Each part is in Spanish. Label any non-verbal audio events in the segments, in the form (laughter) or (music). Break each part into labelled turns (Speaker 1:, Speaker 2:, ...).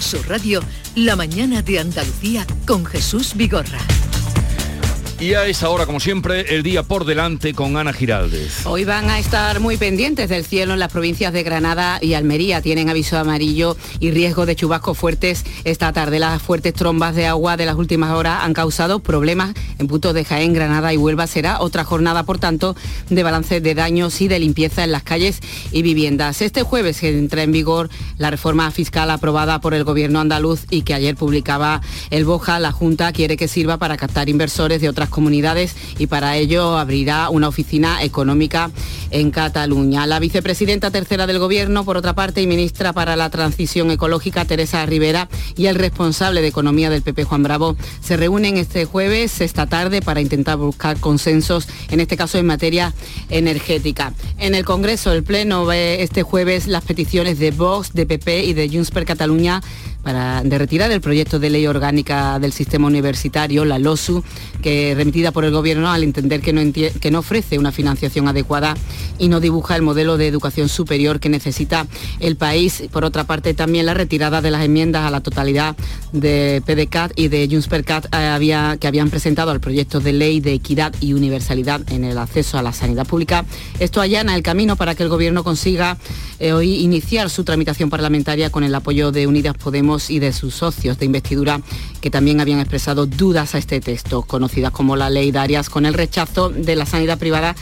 Speaker 1: Canal Sur Radio, la mañana de Andalucía con Jesús Vigorra.
Speaker 2: Y a esa hora, como siempre, el día por delante con Ana Giraldez.
Speaker 3: Hoy van a estar muy pendientes del cielo en las provincias de Granada y Almería. Tienen aviso amarillo y riesgo de chubascos fuertes esta tarde. Las fuertes trombas de agua de las últimas horas han causado problemas en puntos de Jaén, Granada y Huelva. Será otra jornada, por tanto, de balance de daños y de limpieza en las calles y viviendas. Este jueves entra en vigor la reforma fiscal aprobada por el gobierno andaluz y que ayer publicaba el Boja. La Junta quiere que sirva para captar inversores de otras comunidades y para ello abrirá una oficina económica en Cataluña. La vicepresidenta tercera del Gobierno, por otra parte, y ministra para la Transición Ecológica, Teresa Rivera, y el responsable de Economía del PP, Juan Bravo, se reúnen este jueves, esta tarde, para intentar buscar consensos, en este caso en materia energética. En el Congreso, el Pleno ve este jueves las peticiones de Vox, de PP y de Junts per Cataluña para, de retirar el proyecto de ley orgánica del sistema universitario, la LOSU, que remitida por el Gobierno al entender que no, que no ofrece una financiación adecuada y no dibuja el modelo de educación superior que necesita el país. Por otra parte, también la retirada de las enmiendas a la totalidad de PDCAT y de Junts eh, había, que habían presentado al proyecto de ley de equidad y universalidad en el acceso a la sanidad pública. Esto allana el camino para que el Gobierno consiga eh, hoy iniciar su tramitación parlamentaria con el apoyo de Unidas Podemos y de sus socios de investidura que también habían expresado dudas a este texto, conocidas como la ley de Arias, con el rechazo de la sanidad privada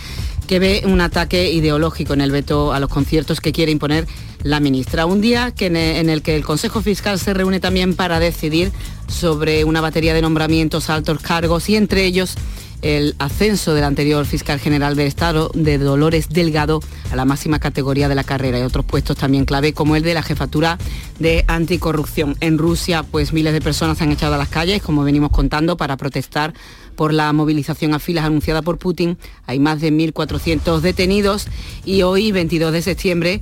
Speaker 3: que ve un ataque ideológico en el veto a los conciertos que quiere imponer la ministra. Un día que en el que el Consejo Fiscal se reúne también para decidir sobre una batería de nombramientos a altos cargos y entre ellos el ascenso del anterior fiscal general del Estado, de Dolores Delgado, a la máxima categoría de la carrera y otros puestos también clave, como el de la jefatura de anticorrupción. En Rusia, pues miles de personas se han echado a las calles, como venimos contando, para protestar por la movilización a filas anunciada por Putin. Hay más de 1.400 detenidos y hoy, 22 de septiembre,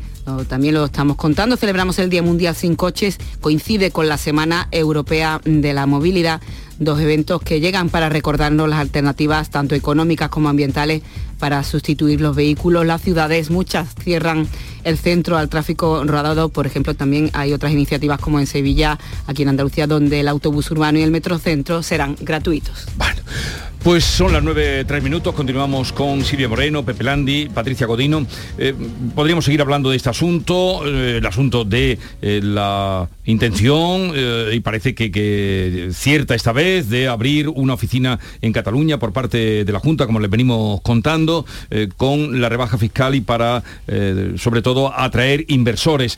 Speaker 3: también lo estamos contando, celebramos el Día Mundial sin Coches, coincide con la Semana Europea de la Movilidad dos eventos que llegan para recordarnos las alternativas tanto económicas como ambientales para sustituir los vehículos. Las ciudades, muchas cierran el centro al tráfico rodado. Por ejemplo, también hay otras iniciativas como en Sevilla, aquí en Andalucía, donde el autobús urbano y el metrocentro serán gratuitos.
Speaker 2: Pues son las 9, 3 minutos, continuamos con Silvia Moreno, Pepe Landi, Patricia Godino. Eh, podríamos seguir hablando de este asunto, eh, el asunto de eh, la intención, y parece que, que, cierta esta vez, de abrir una oficina en Cataluña por parte de la Junta, como les venimos contando, con la rebaja fiscal y para, sobre todo, atraer inversores.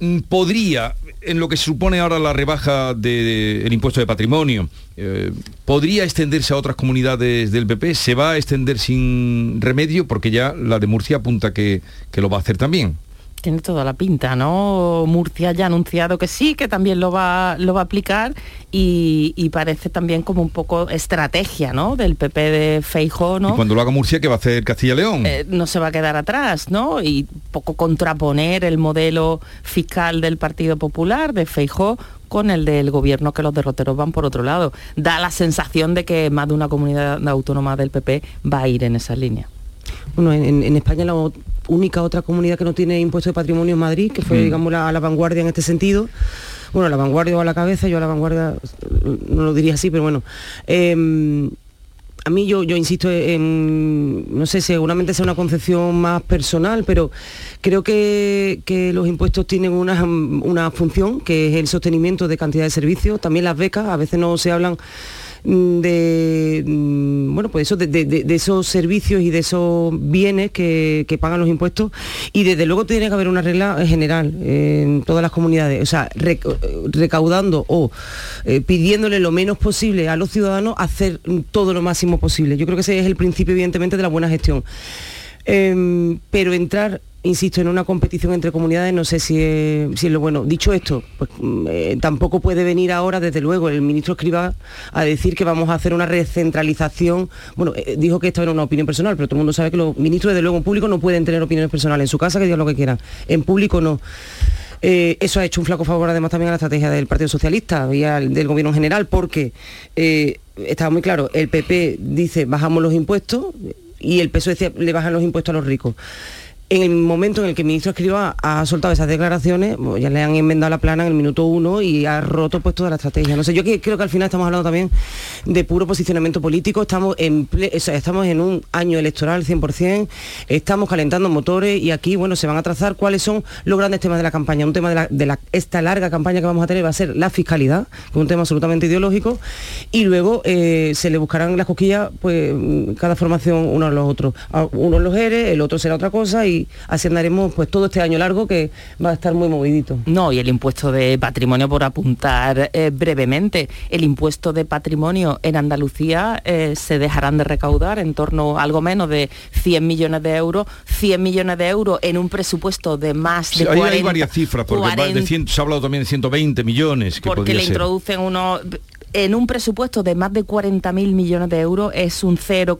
Speaker 2: Mm, podría, en lo que se supone ahora la rebaja del impuesto de patrimonio, eh, ¿podría extenderse a otras comunidades del PP? ¿Se va a extender sin remedio? Porque ya la de Murcia apunta que, que lo va a hacer también
Speaker 3: tiene toda la pinta, ¿no? Murcia ya ha anunciado que sí, que también lo va, lo va a aplicar y, parece también como un poco estrategia, ¿no? Del PP de Feijó, ¿no?
Speaker 2: Y cuando lo haga Murcia, ¿qué va a hacer Castilla León?
Speaker 3: Eh, no se va a quedar atrás, ¿no? Y poco contraponer el modelo fiscal del Partido Popular, de Feijó, con el del gobierno que los derroteros van por otro lado. Da la sensación de que más de una comunidad autónoma del PP va a ir en esa línea.
Speaker 4: Bueno, en, España la única otra comunidad que no tiene impuesto de patrimonio es Madrid, que fue, mm. digamos, la, la vanguardia en este sentido bueno, la vanguardia o a la cabeza, yo a la vanguardia no lo diría así, pero bueno. Em, a mí yo, yo insisto en, no sé, seguramente sea una concepción más personal, pero creo que, que los impuestos tienen una, una función, que es el sostenimiento de cantidad de servicios, también las becas, a veces no se hablan de mm, bueno pues eso de, esos servicios y de esos bienes que, pagan los impuestos. Y desde luego tiene que haber una regla general en todas las comunidades. O sea recaudando o eh, pidiéndole lo menos posible a los ciudadanos hacer todo lo máximo posible. Yo creo que ese es el principio evidentemente de la buena gestión em, pero entrar insisto, en una competición entre comunidades, no sé si es, lo bueno. Dicho esto, pues mm, eh, tampoco puede venir ahora, desde luego, el ministro Escriba a decir que vamos a hacer una recentralización. Bueno, eh, dijo que esto era una opinión personal, pero todo el mundo sabe que los ministros, desde luego, en público no pueden tener opiniones personales. En su casa que digan lo que quieran. En público no. Eh, eso ha hecho un flaco favor además también a la estrategia del Partido Socialista y del Gobierno en general, porque estaba muy claro, el PP dice bajamos los impuestos y el PSOE decía le bajan los impuestos a los ricos. En el momento en el que el ministro Escriba ha soltado esas declaraciones, pues, ya le han enmendado la plana en el minuto uno y ha roto pues toda la estrategia. No sé, yo creo que al final estamos hablando también de puro posicionamiento político, estamos en, estamos en un año electoral 100%, estamos calentando motores y aquí, bueno, se van a trazar cuáles son los grandes temas de la campaña. Un tema de, esta larga campaña que vamos a tener va a ser la fiscalidad, que es un tema absolutamente ideológico, y luego eh, se le buscarán las cosquillas, pues cada formación uno a los otros. Uno los ERE, el otro será otra cosa y así andaremos pues todo este año largo que va a estar muy movidito.
Speaker 5: No, y el impuesto de patrimonio, por apuntar eh, brevemente, el impuesto de patrimonio en Andalucía eh, se dejarán de recaudar en torno a algo menos de 100 millones de euros, 100 millones de euros en un presupuesto de más de sí,
Speaker 2: hay varias cifras, porque se ha hablado también de 120 millones.
Speaker 5: Que porque le introducen uno en un presupuesto de más de 40.000 millones de euros es un 0,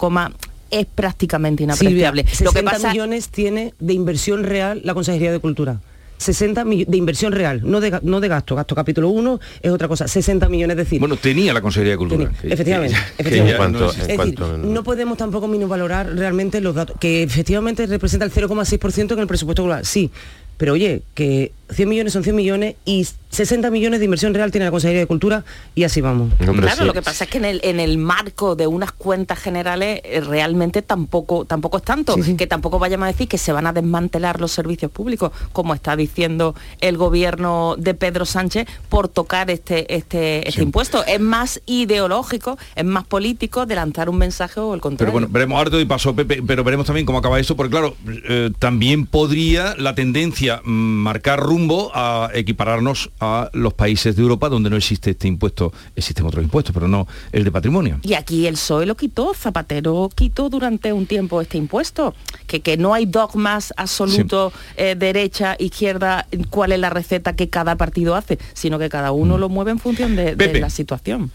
Speaker 5: es prácticamente inapreciable.
Speaker 4: Lo que pasa... millones tiene de inversión real la Consejería de Cultura. 60 millones de inversión real, no de, no de gasto. Gasto capítulo 1 es otra cosa, 60 millones de decir.
Speaker 2: Bueno, tenía la Consejería de Cultura.
Speaker 4: efectivamente. efectivamente. no, no, podemos tampoco minusvalorar realmente los datos, que efectivamente representa el 0,6% en el presupuesto global. Sí, pero oye, que 100 millones son 100 millones y 60 millones de inversión real tiene la Consejería de Cultura y así vamos.
Speaker 5: claro, lo que pasa es que en el, en el marco de unas cuentas generales eh, realmente tampoco, tampoco es tanto, que tampoco vayamos a decir que se van a desmantelar los servicios públicos, como está diciendo el gobierno de Pedro Sánchez, por tocar este, este, este impuesto. Es más ideológico, es más político de lanzar un mensaje o el contrario.
Speaker 2: Pero bueno, veremos harto y paso, Pepe, pero veremos también cómo acaba eso, porque claro, eh, también podría la tendencia mm, marcar rumbo a equipararnos a los países de Europa donde no existe este impuesto, existen otros impuestos, pero no el de patrimonio.
Speaker 5: Y aquí el PSOE lo quitó, Zapatero quitó durante un tiempo este impuesto, que, que no hay dogmas absolutos, eh, derecha, izquierda, cuál es la receta que cada partido hace, sino que cada uno mm. lo mueve en función de, la situación.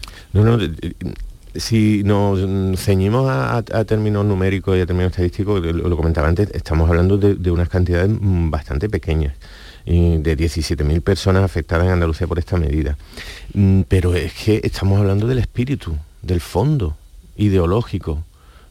Speaker 6: si nos ceñimos a, términos numéricos y a términos estadísticos, lo, comentaba antes, estamos hablando de, de, unas cantidades mm, bastante pequeñas de 17.000 personas afectadas en Andalucía por esta medida. Mm, pero es que estamos hablando del espíritu, del fondo ideológico,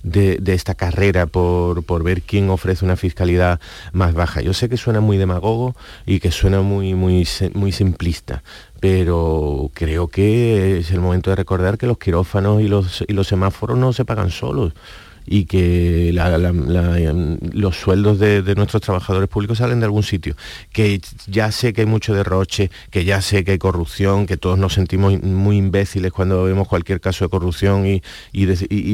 Speaker 6: de, esta carrera por, por, ver quién ofrece una fiscalidad más baja. Yo sé que suena muy demagogo y que suena muy, muy, muy simplista, pero creo que es el momento de recordar que los quirófanos y los, y los semáforos no se pagan solos y que los sueldos de, nuestros trabajadores públicos salen de algún sitio. Que ya sé que hay mucho derroche, que ya sé que hay corrupción, que todos nos sentimos muy imbéciles cuando vemos cualquier caso de corrupción y,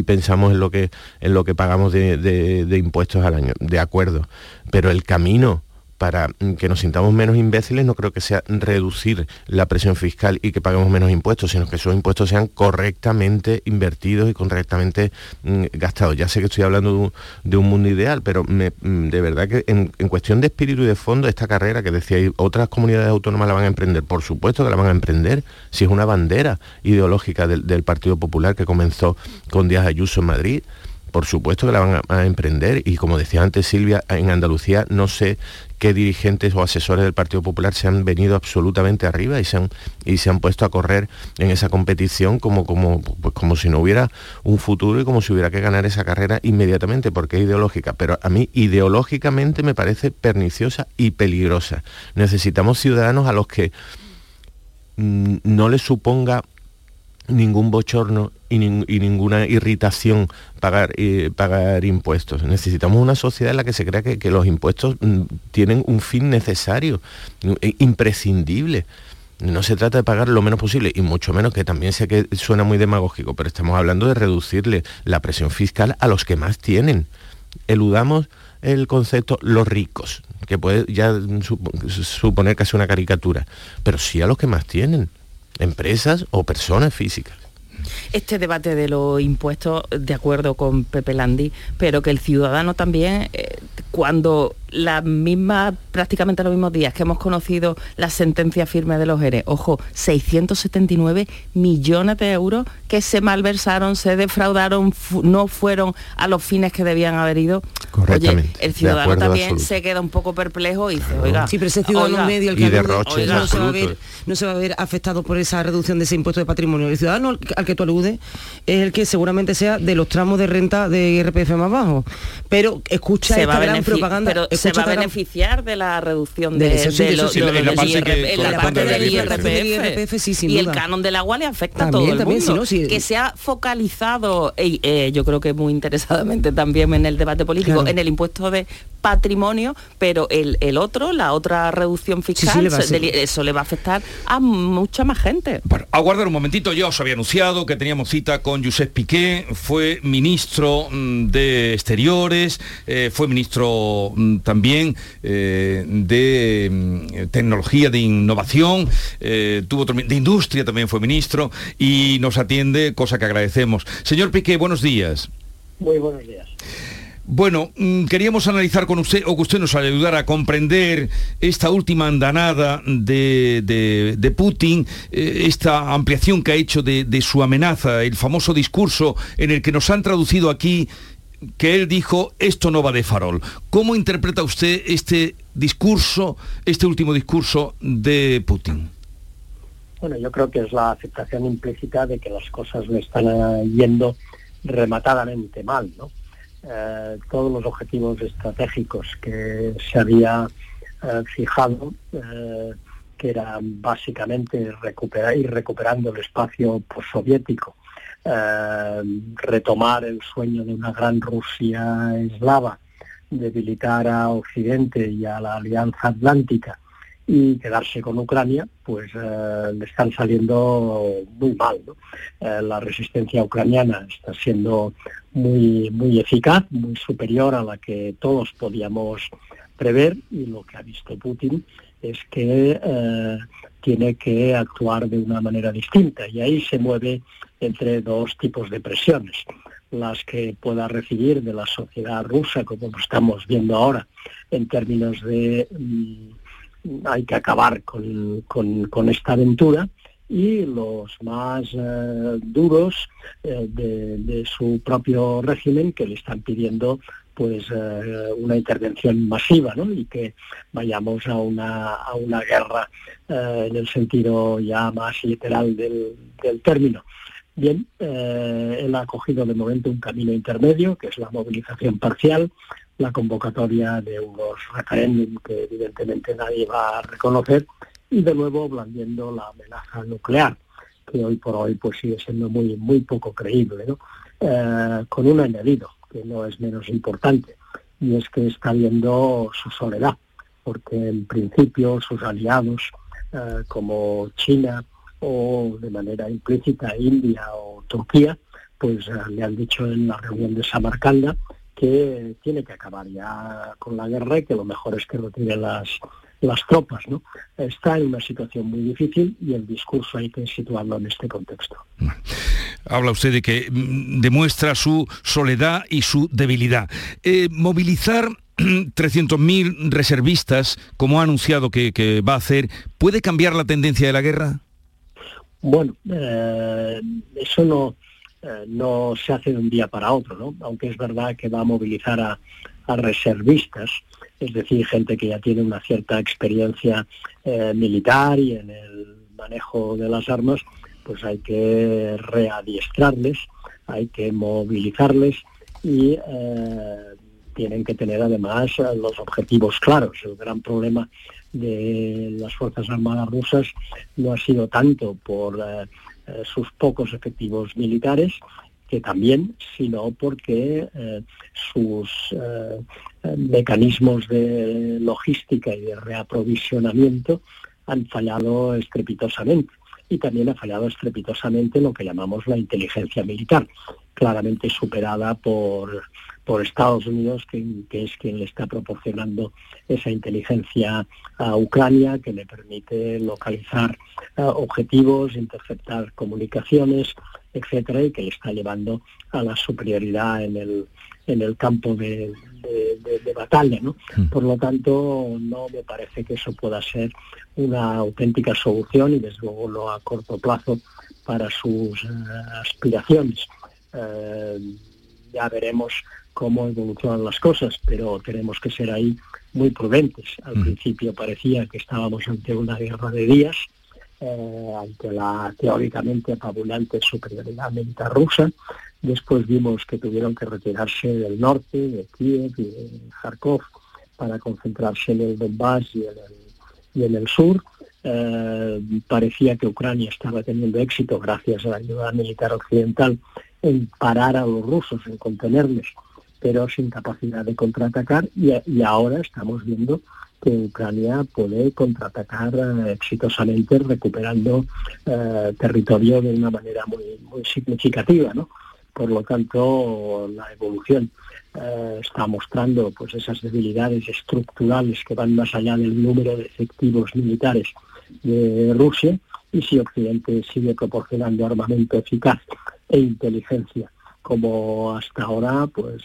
Speaker 6: pensamos en lo que, en lo que pagamos de impuestos al año. De acuerdo. Pero el camino para que nos sintamos menos imbéciles no creo que sea reducir la presión fiscal y que paguemos menos impuestos, sino que esos impuestos sean correctamente invertidos y correctamente mm, gastados. Ya sé que estoy hablando de un, mundo ideal, pero mm, de verdad que en, cuestión de espíritu y de fondo, esta carrera que decía, otras comunidades autónomas la van a emprender, por supuesto que la van a emprender, si es una bandera ideológica del, del Partido Popular que comenzó con Díaz Ayuso en Madrid, por supuesto que la van a, emprender y como decía antes Silvia, en Andalucía no sé qué dirigentes o asesores del Partido Popular se han venido absolutamente arriba y se han, y se han puesto a correr en esa competición como, como, pues como si no hubiera un futuro y como si hubiera que ganar esa carrera inmediatamente, porque es ideológica. Pero a mí ideológicamente me parece perniciosa y peligrosa. Necesitamos ciudadanos a los que mm, no les suponga ningún bochorno y, ninguna irritación pagar, eh, pagar impuestos. Necesitamos una sociedad en la que se crea que, los impuestos mm, tienen un fin necesario, e imprescindible. No se trata de pagar lo menos posible, y mucho menos que también sé que suena muy demagógico, pero estamos hablando de reducirle la presión fiscal a los que más tienen. Eludamos el concepto los ricos, que puede ya suponer casi una caricatura, pero sí a los que más tienen empresas o personas físicas.
Speaker 5: Este debate de los impuestos, de acuerdo con Pepe Landi, pero que el ciudadano también, eh, cuando la misma, prácticamente los mismos días que hemos conocido la sentencia firme de los ERE, ojo, 679 millones de euros que se malversaron, se defraudaron, no fueron a los fines que debían haber ido.
Speaker 6: Correctamente.
Speaker 5: Oye, el ciudadano también se queda un poco perplejo y dice, oiga,
Speaker 4: sí, pero ese ciudadano medio el que no, se va a ver, no se va a ver afectado por esa reducción de ese impuesto de patrimonio. El ciudadano al que tú aludes es el que seguramente sea de los tramos de renta de IRPF más bajo. Pero escucha esta gran propaganda
Speaker 5: se va a beneficiar de la reducción de, la parte del IRPF, y el canon del agua le afecta a todo el mundo. que se ha focalizado, eh, yo creo que muy interesadamente también en el debate político, en el impuesto de patrimonio, pero el, el otro, la otra reducción fiscal, eso le va a afectar a mucha más gente.
Speaker 2: Bueno, aguardar un momentito, ya os había anunciado que teníamos cita con Josep Piqué, fue ministro mm, de Exteriores, eh, fue ministro mm, también eh, de mm, Tecnología, de Innovación, eh, tuvo de Industria también fue ministro y nos atiende, cosa que agradecemos. Señor Piqué, buenos días.
Speaker 7: Muy buenos días.
Speaker 2: Bueno, mm, queríamos analizar con usted, o que usted nos ayudara a comprender esta última andanada de, Putin, eh, esta ampliación que ha hecho de, su amenaza, el famoso discurso en el que nos han traducido aquí que él dijo, esto no va de farol. ¿Cómo interpreta usted este discurso, este último discurso de Putin?
Speaker 7: Bueno, yo creo que es la aceptación implícita de que las cosas le están yendo rematadamente mal, ¿no? Eh, todos los objetivos estratégicos que se había eh, fijado, eh, que eran básicamente recuperar, ir recuperando el espacio postsoviético, retomar el sueño de una gran Rusia eslava, debilitar a Occidente y a la Alianza Atlántica y quedarse con Ucrania, pues le están saliendo muy mal. la resistencia ucraniana está siendo muy, muy eficaz, muy superior a la que todos podíamos prever y lo que ha visto Putin es que eh, tiene que actuar de una manera distinta y ahí se mueve entre dos tipos de presiones las que pueda recibir de la sociedad rusa, como estamos viendo ahora, en términos de mm, hay que acabar con, con esta aventura, y los más eh, duros eh, de, su propio régimen que le están pidiendo pues eh, una intervención masiva ¿no? y que vayamos a una, a una guerra en el sentido ya más literal del, del término. Bien, él ha cogido de momento un camino intermedio, que es la movilización parcial, la convocatoria de unos referéndums que evidentemente nadie va a reconocer y de nuevo blandiendo la amenaza nuclear, que hoy por hoy pues sigue siendo muy, muy poco creíble, ¿no? Eh, con un añadido que no es menos importante, y es que está viendo su soledad, porque en principio sus aliados eh, como China o de manera implícita India o Turquía, pues eh, le han dicho en la reunión de Samarcanda que tiene que acabar ya con la guerra y que lo mejor es que retire las las tropas. ¿no? Está en una situación muy difícil y el discurso hay que situarlo en este contexto.
Speaker 2: Habla usted de que mm, demuestra su soledad y su debilidad. Eh, movilizar (clears throat) 300.000 reservistas, como ha anunciado que, va a hacer, ¿puede cambiar la tendencia de la guerra?
Speaker 7: Bueno, eh, eso no, eh, no se hace de un día para otro, ¿no? aunque es verdad que va a movilizar a, a reservistas es decir, gente que ya tiene una cierta experiencia eh, militar y en el manejo de las armas, pues hay que readiestrarles, hay que movilizarles y eh, tienen que tener además los objetivos claros. El gran problema de las Fuerzas Armadas rusas no ha sido tanto por eh, sus pocos efectivos militares, que también, sino porque eh, sus eh, mecanismos de logística y de reaprovisionamiento han fallado estrepitosamente. Y también ha fallado estrepitosamente lo que llamamos la inteligencia militar, claramente superada por, por Estados Unidos, que, es quien le está proporcionando esa inteligencia a Ucrania, que le permite localizar eh, objetivos, interceptar comunicaciones, etcétera, y que le está llevando a la superioridad en el, en el campo de, batalla. ¿no? Mm. Por lo tanto, no me parece que eso pueda ser una auténtica solución y desde luego no a corto plazo para sus eh, aspiraciones. Eh, ya veremos cómo evolucionan las cosas, pero tenemos que ser ahí muy prudentes. Al mm. principio parecía que estábamos ante una guerra de días, eh, ante la teóricamente apabulante superioridad militar rusa. Después vimos que tuvieron que retirarse del norte, de Kiev y de Kharkov, para concentrarse en el Donbass y en el, sur. Eh, parecía que Ucrania estaba teniendo éxito gracias a la ayuda militar occidental en parar a los rusos, en contenerles, pero sin capacidad de contraatacar y, ahora estamos viendo que Ucrania puede contraatacar eh, exitosamente recuperando eh, territorio de una manera muy, muy significativa. ¿no? Por lo tanto, la evolución eh, está mostrando pues, esas debilidades estructurales que van más allá del número de efectivos militares de Rusia y si Occidente sigue proporcionando armamento eficaz e inteligencia como hasta ahora, pues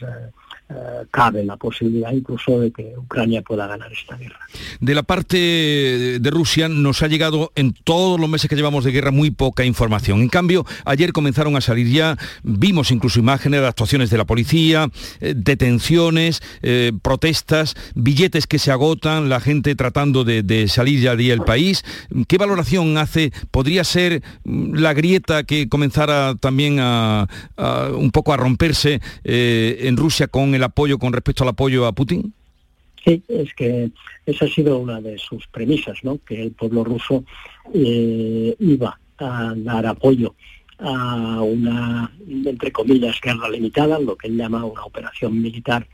Speaker 7: cabe la posibilidad incluso de que Ucrania pueda ganar esta guerra.
Speaker 2: De la parte de Rusia nos ha llegado en todos los meses que llevamos de guerra muy poca información. En cambio, ayer comenzaron a salir ya, vimos incluso imágenes de actuaciones de la policía, eh, detenciones, eh, protestas, billetes que se agotan, la gente tratando de, salir ya del país. ¿Qué valoración hace? ¿Podría ser mm, la grieta que comenzara también a, un poco a romperse en Rusia con el apoyo con respecto al apoyo a Putin?
Speaker 7: Sí, es que esa ha sido una de sus premisas, ¿no? que el pueblo ruso eh, iba a dar apoyo a una, entre comillas, guerra limitada, lo que él llama una operación militar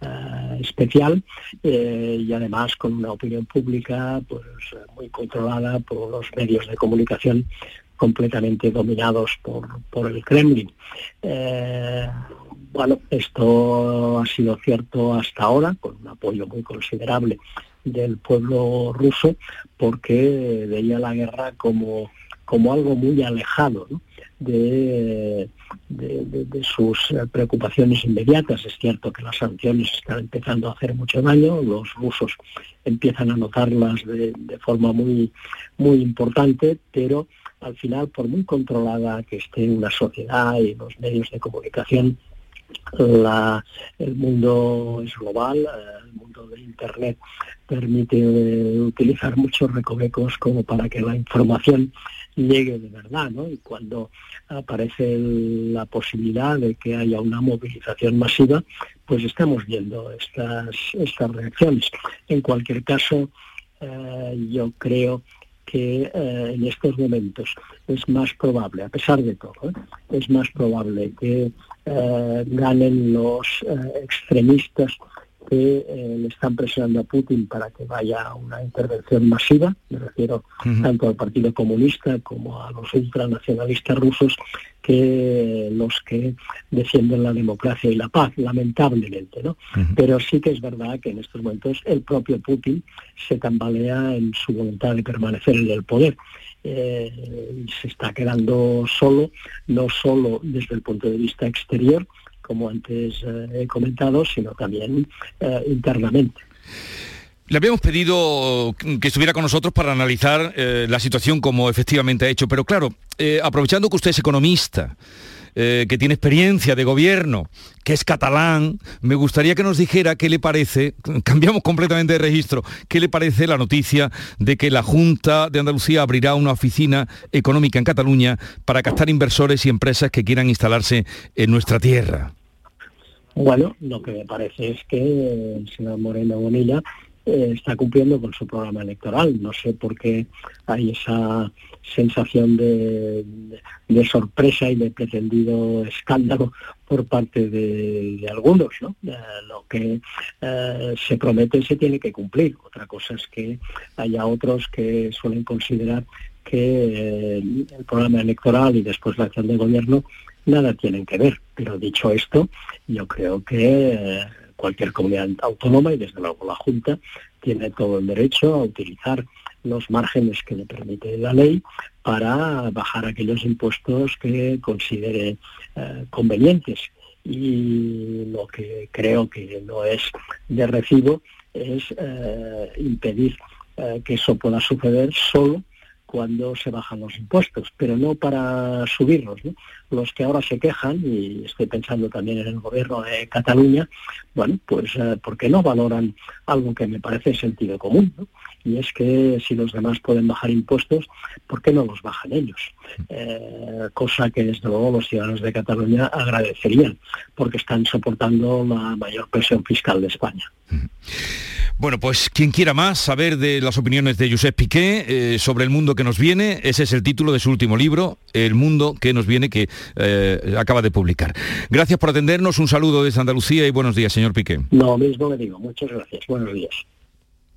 Speaker 7: eh, especial, eh, y además con una opinión pública pues muy controlada por los medios de comunicación completamente dominados por, por el Kremlin. Bueno, esto ha sido cierto hasta ahora, con un apoyo muy considerable del pueblo ruso, porque veía la guerra como, como algo muy alejado de, sus preocupaciones inmediatas. Es cierto que las sanciones están empezando a hacer mucho daño, los rusos empiezan a notarlas de, de forma muy, muy importante, pero al final, por muy controlada que esté una sociedad y los medios de comunicación, el mundo es global, el mundo de Internet permite eh, utilizar muchos recovecos como para que la información llegue de verdad, ¿no? Y cuando aparece la posibilidad de que haya una movilización masiva, pues estamos viendo estas, estas reacciones. En cualquier caso, eh, yo creo que eh, en estos momentos es más probable, a pesar de todo, ¿eh? es más probable que eh, ganen los extremistas que eh, le están presionando a Putin para que vaya a una intervención masiva, me refiero tanto al Partido Comunista como a los ultranacionalistas rusos, que los que defienden la democracia y la paz, lamentablemente, ¿no? Pero sí que es verdad que en estos momentos el propio Putin se tambalea en su voluntad de permanecer en el poder. Eh, se está quedando solo, no solo desde el punto de vista exterior, como antes eh, he comentado, sino también eh, internamente.
Speaker 2: Le habíamos pedido que estuviera con nosotros para analizar eh, la situación como efectivamente ha hecho, pero claro, aprovechando que usted es economista, que tiene experiencia de gobierno, que es catalán, me gustaría que nos dijera qué le parece, cambiamos completamente de registro, qué le parece la noticia de que la Junta de Andalucía abrirá una oficina económica en Cataluña para captar inversores y empresas que quieran instalarse en nuestra tierra.
Speaker 7: Bueno, lo que me parece es que el señor Moreno Bonilla eh, está cumpliendo con su programa electoral. No sé por qué hay esa sensación de, sorpresa y de pretendido escándalo por parte de, algunos. ¿no? Eh, lo que eh, se promete se tiene que cumplir. Otra cosa es que haya otros que suelen considerar que el programa electoral y después la acción de gobierno nada tienen que ver. Pero dicho esto, yo creo que eh, cualquier comunidad autónoma y desde luego la Junta tiene todo el derecho a utilizar los márgenes que le permite la ley para bajar aquellos impuestos que considere eh, convenientes. Y lo que creo que no es de recibo es eh, impedir que eso pueda suceder solo cuando se bajan los impuestos, pero no para subirlos. Los que ahora se quejan, y estoy pensando también en el gobierno de Cataluña, bueno, pues eh, porque no valoran algo que me parece sentido común, y es que si los demás pueden bajar impuestos, ¿por qué no los bajan ellos? Eh, cosa que desde luego los ciudadanos de Cataluña agradecerían, porque están soportando la mayor presión fiscal de España.
Speaker 2: Bueno, pues quien quiera más saber de las opiniones de Josep Piqué eh, sobre el mundo que nos viene, ese es el título de su último libro, El mundo que nos viene, que eh, acaba de publicar. Gracias por atendernos, un saludo desde Andalucía y buenos días, señor Piqué.
Speaker 7: No, mismo le digo, muchas gracias, buenos días.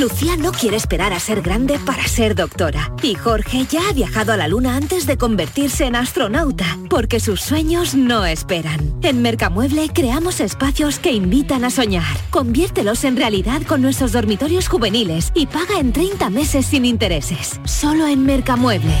Speaker 8: Lucía no quiere esperar a ser grande para ser doctora. Y Jorge ya ha viajado a la luna antes de convertirse en astronauta, porque sus sueños no esperan. En Mercamueble creamos espacios que invitan a soñar. Conviértelos en realidad con nuestros dormitorios juveniles y paga en 30 meses sin intereses. Solo en Mercamueble.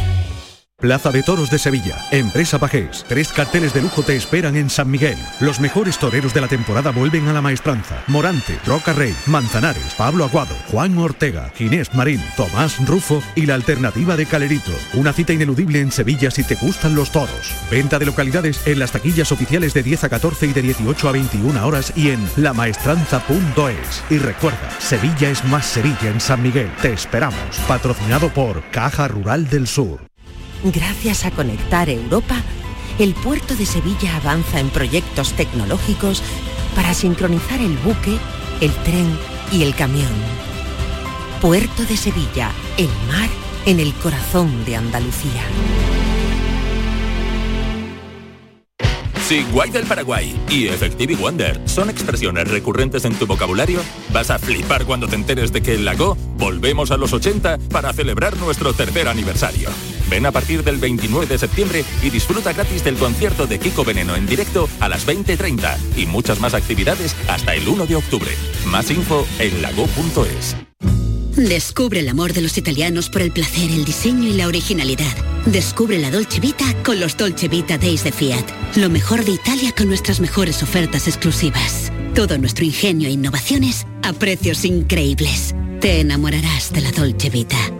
Speaker 9: Plaza de Toros de Sevilla, Empresa Pajés. Tres carteles de lujo te esperan en San Miguel. Los mejores toreros de la temporada vuelven a la maestranza. Morante, Roca Rey, Manzanares, Pablo Aguado, Juan Ortega, Ginés Marín, Tomás Rufo y la alternativa de Calerito. Una cita ineludible en Sevilla si te gustan los toros. Venta de localidades en las taquillas oficiales de 10 a 14 y de 18 a 21 horas y en lamaestranza.es. Y recuerda, Sevilla es más Sevilla en San Miguel. Te esperamos. Patrocinado por Caja Rural del Sur.
Speaker 10: Gracias a Conectar Europa, el puerto de Sevilla avanza en proyectos tecnológicos para sincronizar el buque, el tren y el camión. Puerto de Sevilla, el mar en el corazón de Andalucía.
Speaker 11: Si Guay del Paraguay y Effective Wonder son expresiones recurrentes en tu vocabulario, vas a flipar cuando te enteres de que en Lago volvemos a los 80 para celebrar nuestro tercer aniversario. Ven a partir del 29 de septiembre y disfruta gratis del concierto de Kiko Veneno en directo a las 20.30 y muchas más actividades hasta el 1 de octubre. Más info en lago.es.
Speaker 12: Descubre el amor de los italianos por el placer, el diseño y la originalidad. Descubre la Dolce Vita con los Dolce Vita Days de Fiat. Lo mejor de Italia con nuestras mejores ofertas exclusivas. Todo nuestro ingenio e innovaciones a precios increíbles. Te enamorarás de la Dolce Vita.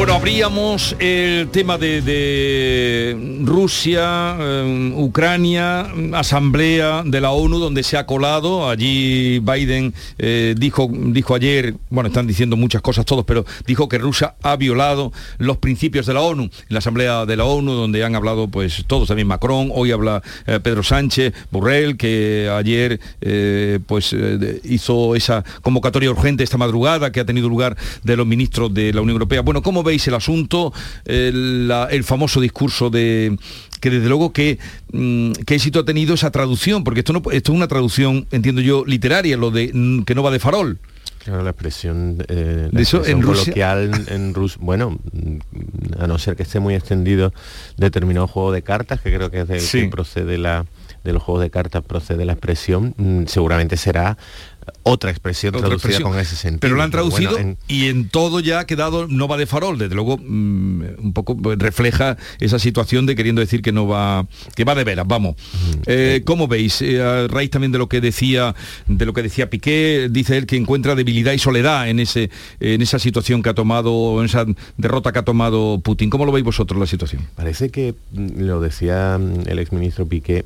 Speaker 2: Bueno, abríamos el tema de, Rusia, eh, Ucrania, asamblea de la ONU donde se ha colado. Allí Biden eh, dijo, dijo ayer, bueno, están diciendo muchas cosas todos, pero dijo que Rusia ha violado los principios de la ONU. En la asamblea de la ONU donde han hablado pues todos, también Macron, hoy habla eh, Pedro Sánchez, Burrell, que ayer pues hizo esa convocatoria urgente esta madrugada que ha tenido lugar de los ministros de la Unión Europea. Bueno, ¿cómo veis el asunto, el, famoso discurso de que desde luego que mm, qué éxito ha tenido esa traducción, porque esto no esto es una traducción, entiendo yo, literaria, lo de mm, que no va de farol.
Speaker 6: Claro, la expresión, eh, de eso, en coloquial en Rusia, (laughs) bueno, a no ser que esté muy extendido determinado juego de cartas, que creo que es del que procede la, de los juegos de cartas procede la expresión, mm, seguramente será otra expresión traducida con ese sentido.
Speaker 2: Pero lo han traducido y en todo ya ha quedado no va de farol, desde luego mm, un poco refleja esa situación de queriendo decir que no va, que va de veras, vamos. Eh, ¿Cómo veis? Eh, a raíz también de lo que decía, de lo que decía Piqué, dice él que encuentra debilidad y soledad en ese, en esa situación que ha tomado, en esa derrota que ha tomado Putin. ¿Cómo lo veis vosotros la situación?
Speaker 6: Parece que mm, lo decía el exministro Piqué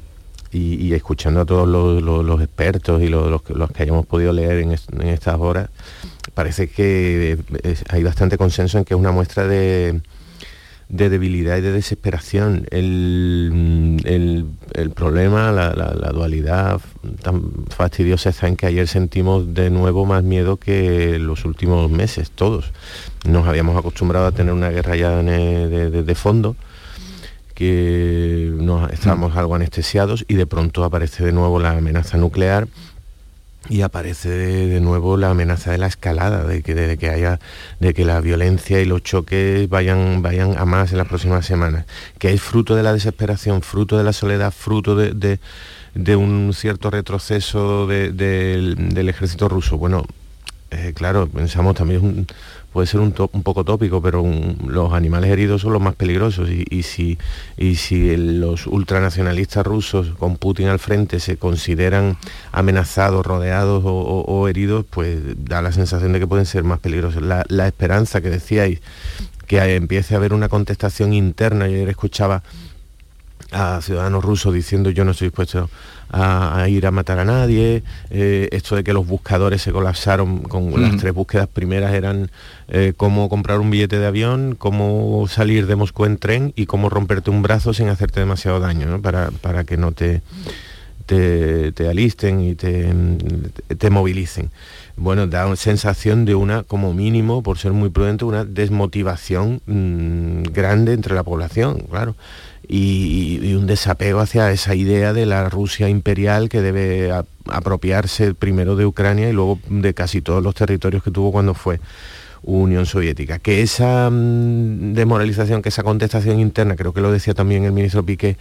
Speaker 6: y, escuchando a todos los, expertos y los, que hayamos podido leer en, estas horas, parece que hay bastante consenso en que es una muestra de, debilidad y de desesperación. El, problema, la, dualidad tan fastidiosa está en que ayer sentimos de nuevo más miedo que los últimos meses, todos. Nos habíamos acostumbrado a tener una guerra ya de fondo que nos estábamos algo anestesiados y de pronto aparece de nuevo la amenaza nuclear y aparece de, nuevo la amenaza de la escalada, de que, de, que haya, de que la violencia y los choques vayan, vayan a más en las próximas semanas, que es fruto de la desesperación, fruto de la soledad, fruto de, un cierto retroceso del ejército ruso. Bueno, eh, claro, pensamos también puede ser un, poco tópico, pero los animales heridos son los más peligrosos y, si, los ultranacionalistas rusos con Putin al frente se consideran amenazados, rodeados o, heridos, pues da la sensación de que pueden ser más peligrosos. La, la esperanza que decíais, que empiece a haber una contestación interna, yo ayer escuchaba a ciudadanos rusos diciendo yo no estoy dispuesto a, ir a matar a nadie, eh, esto de que los buscadores se colapsaron con las tres búsquedas primeras eran eh, cómo comprar un billete de avión, cómo salir de Moscú en tren y cómo romperte un brazo sin hacerte demasiado daño, para, para, que no te, te, alisten y te, te movilicen. Bueno, da una sensación de una, como mínimo, por ser muy prudente, una desmotivación mm, grande entre la población, claro y, un desapego hacia esa idea de la Rusia imperial que debe apropiarse primero de Ucrania y luego de casi todos los territorios que tuvo cuando fue Unión Soviética. Que esa mm, demoralización, que esa contestación interna, creo que lo decía también el ministro Piqué,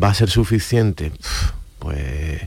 Speaker 6: va a ser suficiente, pues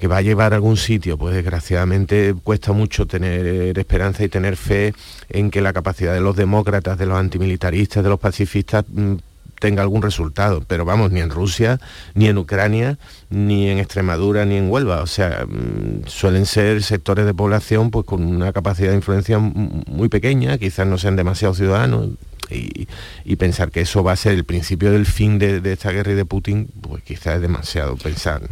Speaker 6: que va a llevar a algún sitio, pues desgraciadamente cuesta mucho tener esperanza y tener fe en que la capacidad de los demócratas, de los antimilitaristas, de los pacifistas mm, tenga algún resultado, pero vamos, ni en Rusia, ni en Ucrania, ni en Extremadura, ni en Huelva. O sea, mm, suelen ser sectores de población pues con una capacidad de influencia muy pequeña, quizás no sean demasiados ciudadanos. Y, pensar que eso va a ser el principio del fin de, de esta guerra y de Putin, pues quizás es demasiado pensar.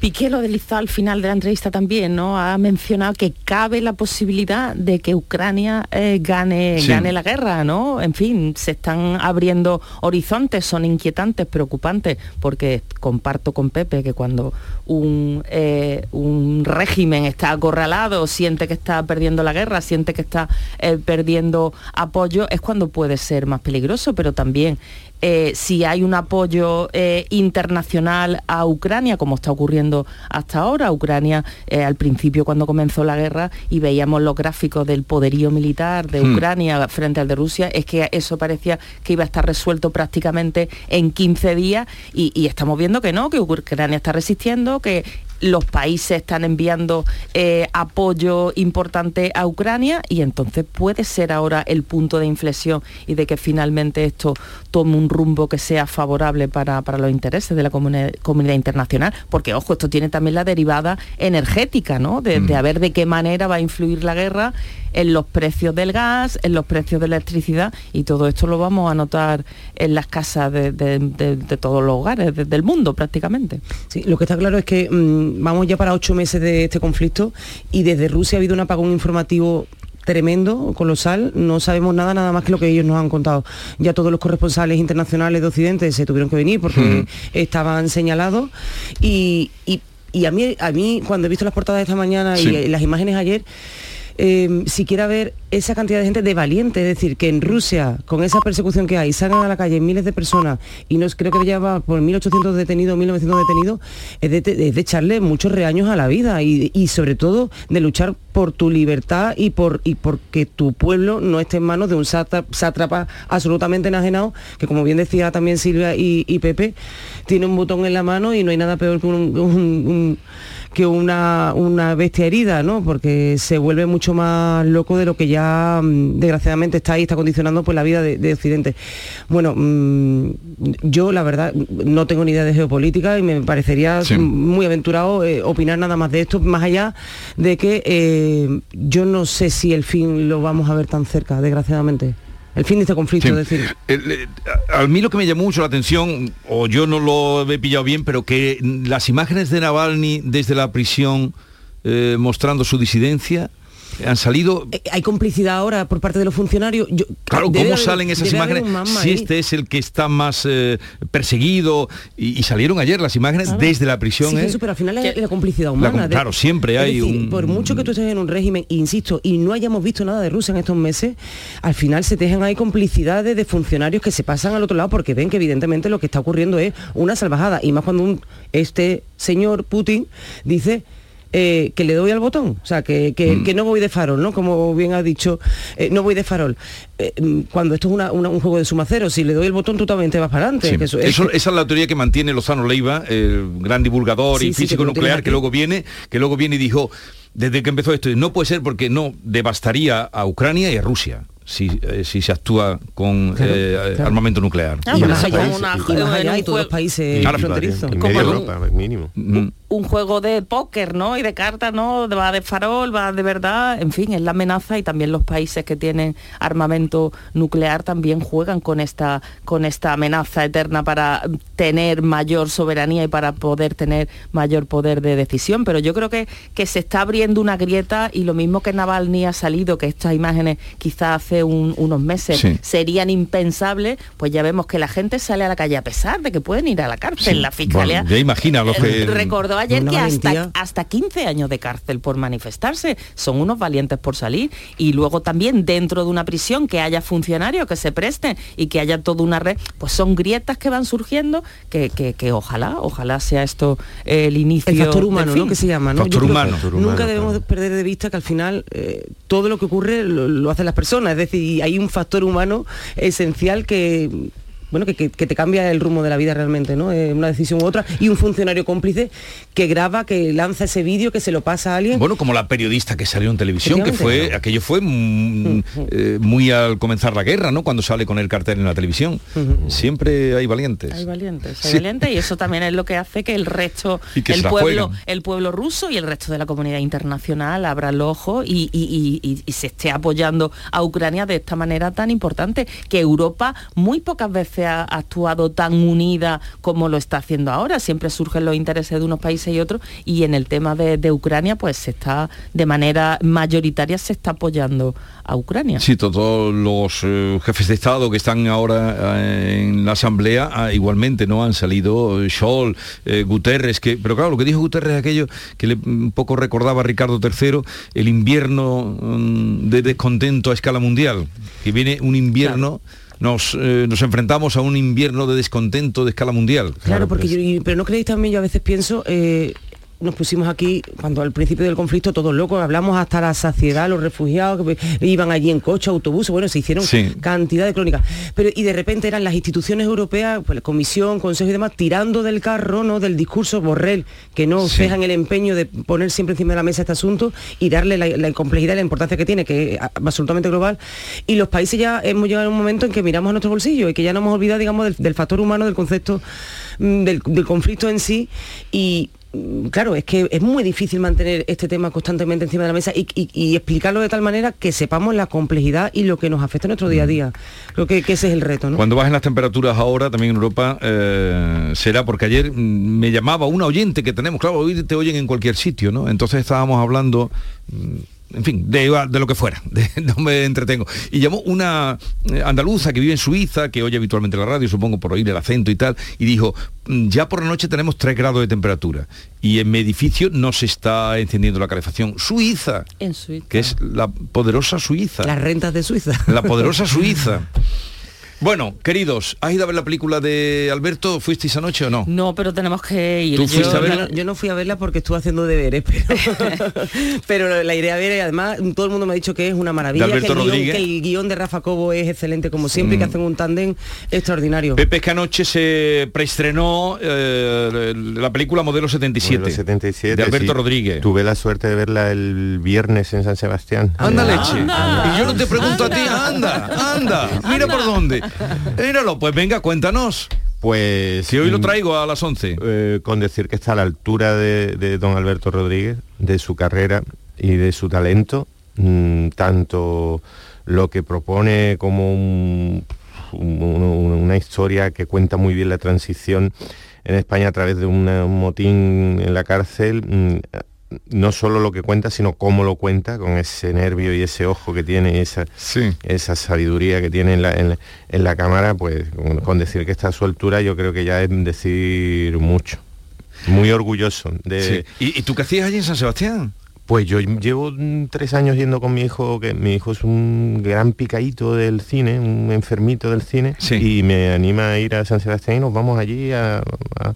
Speaker 5: Piqué lo deslizó al final de la entrevista también, ¿no? Ha mencionado que cabe la posibilidad de que Ucrania eh, gane, gane la guerra, ¿no? En fin, se están abriendo horizontes, son inquietantes, preocupantes, porque comparto con Pepe que cuando un, eh, un régimen está acorralado, siente que está perdiendo la guerra, siente que está eh, perdiendo apoyo, es cuando puede ser más peligroso, pero también eh, si hay un apoyo eh, internacional a Ucrania, como está ocurriendo hasta ahora. Ucrania, eh, al principio cuando comenzó la guerra y veíamos los gráficos del poderío militar de hmm. Ucrania frente al de Rusia, es que eso parecía que iba a estar resuelto prácticamente en 15 días y, y estamos viendo que no, que Ucrania está resistiendo, que los países están enviando eh, apoyo importante a Ucrania y entonces puede ser ahora el punto de inflexión y de que finalmente esto tome un rumbo que sea favorable para, los intereses de la comunidad, internacional, porque ojo, esto tiene también la derivada energética, ¿no? De, de mm. a ver de qué manera va a influir la guerra en los precios del gas, en los precios de la electricidad y todo esto lo vamos a notar en las casas de, todos los hogares del mundo prácticamente.
Speaker 4: Sí, lo que está claro es que mm, vamos ya para ocho meses de este conflicto y desde Rusia ha habido un apagón informativo tremendo, colosal, no sabemos nada, nada más que lo que ellos nos han contado. Ya todos los corresponsales internacionales de Occidente se tuvieron que venir porque hmm. estaban señalados y, a, mí, a mí, cuando he visto las portadas de esta mañana y las imágenes ayer, eh, siquiera ver esa cantidad de gente de valiente, es decir, que en Rusia, con esa persecución que hay, salgan a la calle miles de personas y no creo que lleva por 1.800 detenidos, 1.900 detenidos, es de, echarle muchos reaños a la vida y, sobre todo de luchar por tu libertad y por y porque tu pueblo no esté en manos de un sátrapa absolutamente enajenado, que como bien decía también Silvia y, Pepe, tiene un botón en la mano y no hay nada peor que un que una, una bestia herida, ¿no? Porque se vuelve mucho más loco de lo que ya mm, desgraciadamente está ahí, está condicionando pues, la vida de, Occidente. Bueno, mm, yo la verdad no tengo ni idea de geopolítica y me parecería muy aventurado eh, opinar nada más de esto, más allá de que eh, yo no sé si el fin lo vamos a ver tan cerca, desgraciadamente el fin de este conflicto. Es decir.
Speaker 2: a mí lo que me llamó mucho la atención, o yo no lo he pillado bien, pero que las imágenes de Navalny desde la prisión eh, mostrando su disidencia, han salido...
Speaker 4: Eh, ¿Hay complicidad ahora por parte de los funcionarios?
Speaker 2: claro, ¿cómo salen esas imágenes? Si este es el que está más eh, perseguido y, salieron ayer las imágenes desde la prisión. Sí,
Speaker 4: ¿eh? eso, pero al final es la complicidad humana.
Speaker 2: claro, siempre hay un...
Speaker 4: Por mucho que tú estés en un régimen, insisto, y no hayamos visto nada de Rusia en estos meses, al final se tejen ahí complicidades de funcionarios que se pasan al otro lado porque ven que evidentemente lo que está ocurriendo es una salvajada. Y más cuando un, este señor Putin dice eh, que le doy al botón, o sea, que, que, mm. no voy de farol, ¿no? Como bien ha dicho, eh, no voy de farol. Eh, mm, cuando esto es un juego de suma cero, si le doy el botón tú también te vas para adelante.
Speaker 2: esa es la teoría que mantiene Lozano Leiva, el gran divulgador y físico nuclear que luego viene, que luego viene y dijo, desde que empezó esto, no puede ser porque no debastaría a Ucrania y a Rusia si, eh, si se actúa con eh, armamento nuclear.
Speaker 4: y, más allá, y todos los países fronterizos.
Speaker 5: mínimo. Mm. Un, juego de póker, ¿no? Y de cartas, ¿no? Va de farol, va de verdad, en fin, es la amenaza y también los países que tienen armamento nuclear también juegan con esta, con esta amenaza eterna para tener mayor soberanía y para poder tener mayor poder de decisión. Pero yo creo que, que se está abriendo una grieta y lo mismo que Navalny ha salido, que estas imágenes quizás hace unos meses serían impensables, pues ya vemos que la gente sale a la calle a pesar de que pueden ir a la cárcel. La fiscalía
Speaker 2: ya imagina lo que...
Speaker 5: Eh, ayer que hasta, hasta 15 años de cárcel por manifestarse. Son unos valientes por salir. Y luego también dentro de una prisión que haya funcionarios que se presten y que haya toda una red, pues son grietas que van surgiendo que, que, ojalá, ojalá sea esto el inicio.
Speaker 4: El factor humano, ¿no? Que se llama, ¿no?
Speaker 2: Factor humano.
Speaker 4: nunca debemos perder de vista que al final eh, todo lo que ocurre lo, lo hacen las personas. Es decir, hay un factor humano esencial que bueno, que, te cambia el rumbo de la vida realmente, ¿no? una decisión u otra. Y un funcionario cómplice que graba, que lanza ese vídeo, que se lo pasa a alguien.
Speaker 2: Bueno, como la periodista que salió en televisión, que fue, aquello fue mm, eh, muy al comenzar la guerra, ¿no? Cuando sale con el cartel en la televisión. Siempre hay valientes.
Speaker 5: Hay valientes, hay valientes y eso también es lo que hace que el resto, (laughs) el pueblo, el pueblo ruso y el resto de la comunidad internacional abra el ojo y, y se esté apoyando a Ucrania de esta manera tan importante, que Europa muy pocas veces ha actuado tan unida como lo está haciendo ahora. Siempre surgen los intereses de unos países y otros y en el tema de, Ucrania pues se está de manera mayoritaria se está apoyando a Ucrania.
Speaker 2: Sí, todos los eh, jefes de Estado que están ahora eh, en la Asamblea ah, igualmente no han salido eh, Scholl, Guterres, que, pero claro, lo que dijo Guterres es aquello que le, un poco recordaba a Ricardo III, el invierno mm, de descontento a escala mundial, que viene un invierno nos, eh, nos enfrentamos a un invierno de descontento de escala mundial.
Speaker 4: Claro, porque yo, pero no creéis también, yo a veces pienso, eh, nos pusimos aquí, cuando al principio del conflicto, todos locos, hablamos hasta la saciedad, los refugiados que iban allí en coche, autobuses, bueno, se hicieron cantidad de crónicas. Pero, y de repente eran las instituciones europeas, pues la Comisión, Consejo y demás, tirando del carro, ¿no? Del discurso Borrell, que no dejan el empeño de poner siempre encima de la mesa este asunto y darle la, complejidad y la importancia que tiene, que es absolutamente global. Y los países ya hemos llegado a un momento en que miramos a nuestro bolsillo y que ya no hemos olvidado, digamos, del, factor humano, del concepto mm, del, del conflicto en sí y claro, es que es muy difícil mantener este tema constantemente encima de la mesa y, explicarlo de tal manera que sepamos la complejidad y lo que nos afecta en nuestro día a día. Creo que, ese es el reto. ¿no?
Speaker 2: Cuando bajen las temperaturas ahora, también en Europa, eh, será porque ayer mm, me llamaba un oyente que tenemos, claro, hoy te oyen en cualquier sitio, ¿no? Entonces estábamos hablando mm, en fin, de, lo que fuera, (laughs) no me entretengo. Y llamó una eh, andaluza que vive en Suiza, que oye habitualmente la radio, supongo por oír el acento y tal, y dijo, mm, ya por la noche tenemos 3 grados de temperatura y en mi edificio no se está encendiendo la calefacción. Suiza,
Speaker 5: en Suiza.
Speaker 2: que es la poderosa Suiza.
Speaker 4: Las rentas de Suiza.
Speaker 2: La poderosa (laughs) Suiza. Bueno, queridos, ¿has ido a ver la película de Alberto? ¿Fuisteis anoche o no?
Speaker 5: No, pero tenemos que ir.
Speaker 4: ¿Tú fuiste yo, a verla? Yo, no fui a verla porque estuve haciendo deberes, pero, (laughs) pero la idea a ver, además, todo el mundo me ha dicho que es una maravilla, que el, guion, de Rafa Cobo es excelente como siempre y que mm. hacen un tándem extraordinario.
Speaker 2: Pepe, es que anoche se preestrenó eh, la película Modelo 77,
Speaker 6: 77
Speaker 2: de Alberto Rodríguez.
Speaker 6: Tuve la suerte de verla el viernes en San Sebastián.
Speaker 2: Anda, leche. Y yo no te pregunto a ti, anda, anda, mira por dónde. Míralo, pues venga, cuéntanos.
Speaker 6: Pues...
Speaker 2: Si hoy lo mm, traigo a las 11.
Speaker 6: Eh, con decir que está a la altura de, don Alberto Rodríguez, de su carrera y de su talento, mm, tanto lo que propone como una historia que cuenta muy bien la transición en España a través de un motín en la cárcel, mm, no solo lo que cuenta, sino cómo lo cuenta, con ese nervio y ese ojo que tiene, esa, esa sabiduría que tiene en la, en, la cámara, pues con, decir que está a su altura yo creo que ya es decir mucho. Muy orgulloso de...
Speaker 2: ¿Y, ¿Y, tú qué hacías allí en San Sebastián?
Speaker 6: Pues yo llevo tres años yendo con mi hijo, que mi hijo es un gran picadito del cine, un enfermito del cine, y me anima a ir a San Sebastián y nos vamos allí a, a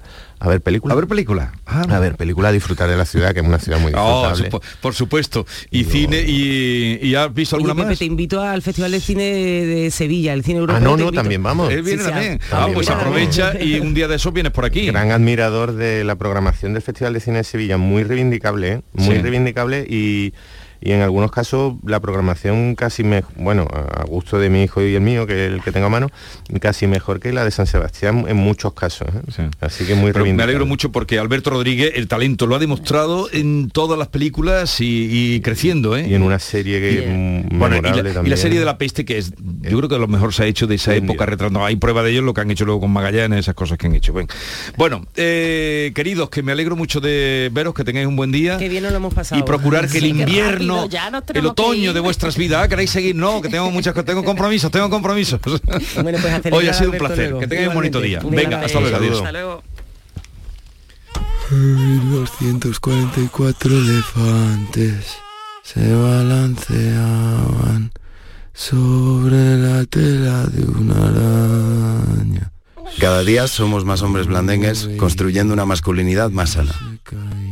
Speaker 6: ver películas.
Speaker 2: A ver películas.
Speaker 6: Ah, a ver películas, disfrutar de la ciudad, que es una ciudad muy oh, disfrutable.
Speaker 2: por, supuesto. Y cine, y, has visto alguna más?
Speaker 4: te invito al Festival de Cine de, Sevilla, el cine europeo.
Speaker 6: Ah, no, no, también vamos.
Speaker 2: Él viene también. Ah, pues aprovecha y un día de eso vienes por aquí.
Speaker 6: Gran admirador de la programación del Festival de Cine de Sevilla, muy reivindicable, ¿eh? muy reivindicable y y en algunos casos la programación casi, me, bueno, a gusto de mi hijo y el mío, que es el que tengo a mano, casi mejor que la de San Sebastián en muchos casos. ¿eh? Así que muy
Speaker 2: Me alegro mucho porque Alberto Rodríguez el talento lo ha demostrado en todas las películas y, creciendo. ¿eh?
Speaker 6: Y en una serie que es
Speaker 2: bueno, y la, y la, serie de la peste que es, yo creo que lo mejor se ha hecho de esa época retratando. Hay prueba de ello lo que han hecho luego con Magallanes, esas cosas que han hecho. Bueno, eh, queridos, que me alegro mucho de veros, que tengáis un buen día.
Speaker 4: Que bien lo hemos pasado.
Speaker 2: Y procurar (laughs) que el invierno el otoño de vuestras vidas. ¿Queréis seguir? No, que tengo muchas tengo compromisos, tengo compromisos. (laughs) Pues Hoy ha sido un placer. Que tengáis un bonito día. Venga, hasta luego. Adiós. Hasta luego.
Speaker 13: 244 elefantes se balanceaban sobre la tela de una araña.
Speaker 14: Cada día somos más hombres blandengues construyendo una masculinidad más sana,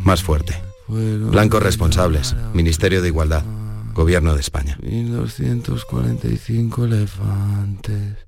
Speaker 14: más fuerte. Blancos responsables, Ministerio de Igualdad, Gobierno de España.
Speaker 13: 1245 elefantes.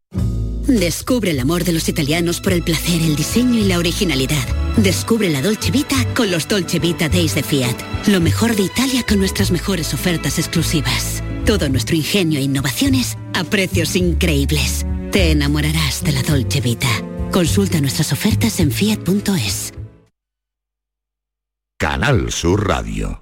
Speaker 12: Descubre el amor de los italianos por el placer, el diseño y la originalidad. Descubre la Dolce Vita con los Dolce Vita Days de Fiat. Lo mejor de Italia con nuestras mejores ofertas exclusivas. Todo nuestro ingenio e innovaciones a precios increíbles. Te enamorarás de la Dolce Vita. Consulta nuestras ofertas en fiat.es.
Speaker 15: Canal Sur Radio.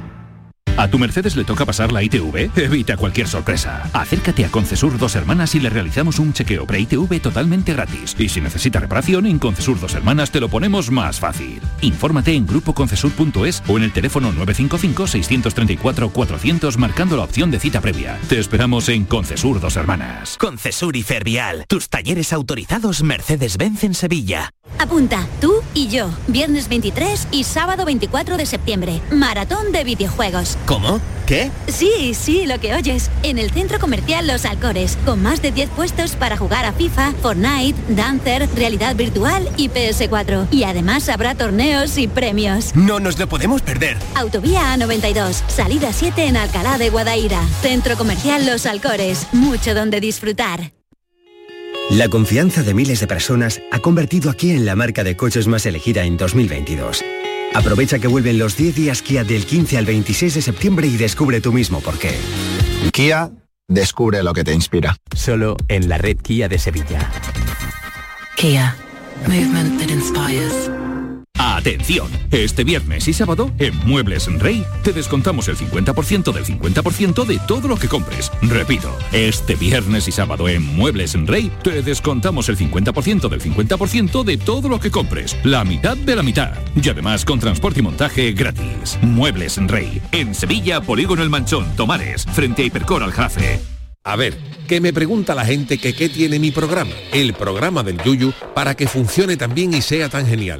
Speaker 16: ¿A tu Mercedes le toca pasar la ITV? Evita cualquier sorpresa. Acércate a Concesur Dos Hermanas y le realizamos un chequeo pre-ITV totalmente gratis. Y si necesita reparación, en Concesur Dos Hermanas te lo ponemos más fácil. Infórmate en grupoconcesur.es o en el teléfono 955-634-400 marcando la opción de cita previa. Te esperamos en Concesur Dos Hermanas.
Speaker 17: Concesur y Fervial, tus talleres autorizados Mercedes-Benz en Sevilla.
Speaker 18: Apunta, tú y yo, viernes 23 y sábado 24 de septiembre, maratón de videojuegos.
Speaker 17: ¿Cómo? ¿Qué?
Speaker 18: Sí, sí, lo que oyes. En el centro comercial Los Alcores, con más de 10 puestos para jugar a FIFA, Fortnite, Dancer, realidad virtual y PS4. Y además habrá torneos y premios.
Speaker 17: No nos lo podemos perder.
Speaker 18: Autovía A92, salida 7 en Alcalá de Guadaira. Centro comercial Los Alcores, mucho donde disfrutar.
Speaker 19: La confianza de miles de personas ha convertido a Kia en la marca de coches más elegida en 2022. Aprovecha que vuelven los 10 días Kia del 15 al 26 de septiembre y descubre tú mismo por qué.
Speaker 20: Kia, descubre lo que te inspira.
Speaker 21: Solo en la red Kia de Sevilla.
Speaker 22: Kia, movement that inspires.
Speaker 16: Atención, este viernes y sábado en Muebles Rey te descontamos el 50% del 50% de todo lo que compres. Repito, este viernes y sábado en Muebles Rey te descontamos el 50% del 50% de todo lo que compres. La mitad de la mitad. Y además con transporte y montaje gratis. Muebles Rey. En Sevilla, Polígono El Manchón, Tomares, frente a Hipercor al Jafe.
Speaker 23: A ver, que me pregunta la gente que qué tiene mi programa, el programa del Yuyu, para que funcione tan bien y sea tan genial.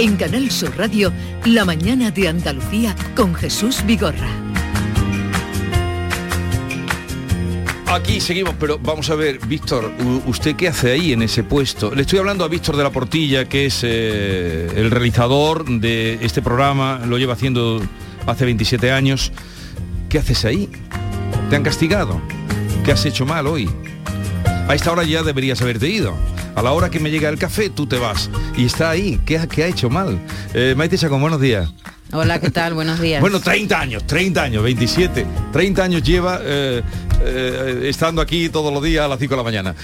Speaker 22: En Canal Sur Radio, La mañana de Andalucía con Jesús Vigorra.
Speaker 2: Aquí seguimos, pero vamos a ver, Víctor, ¿usted qué hace ahí en ese puesto? Le estoy hablando a Víctor de la Portilla, que es eh, el realizador de este programa, lo lleva haciendo hace 27 años. ¿Qué haces ahí? ¿Te han castigado? ¿Qué has hecho mal hoy? A esta hora ya deberías haberte ido a la hora que me llega el café, tú te vas. Y está ahí. ¿Qué, ha hecho mal? Eh, Maite Chacón, buenos días.
Speaker 24: Hola, ¿qué tal? Buenos (laughs) días.
Speaker 2: Bueno, 30 años, 30 años, 27. 30 años lleva eh, eh, estando aquí todos los días a las 5 de la mañana.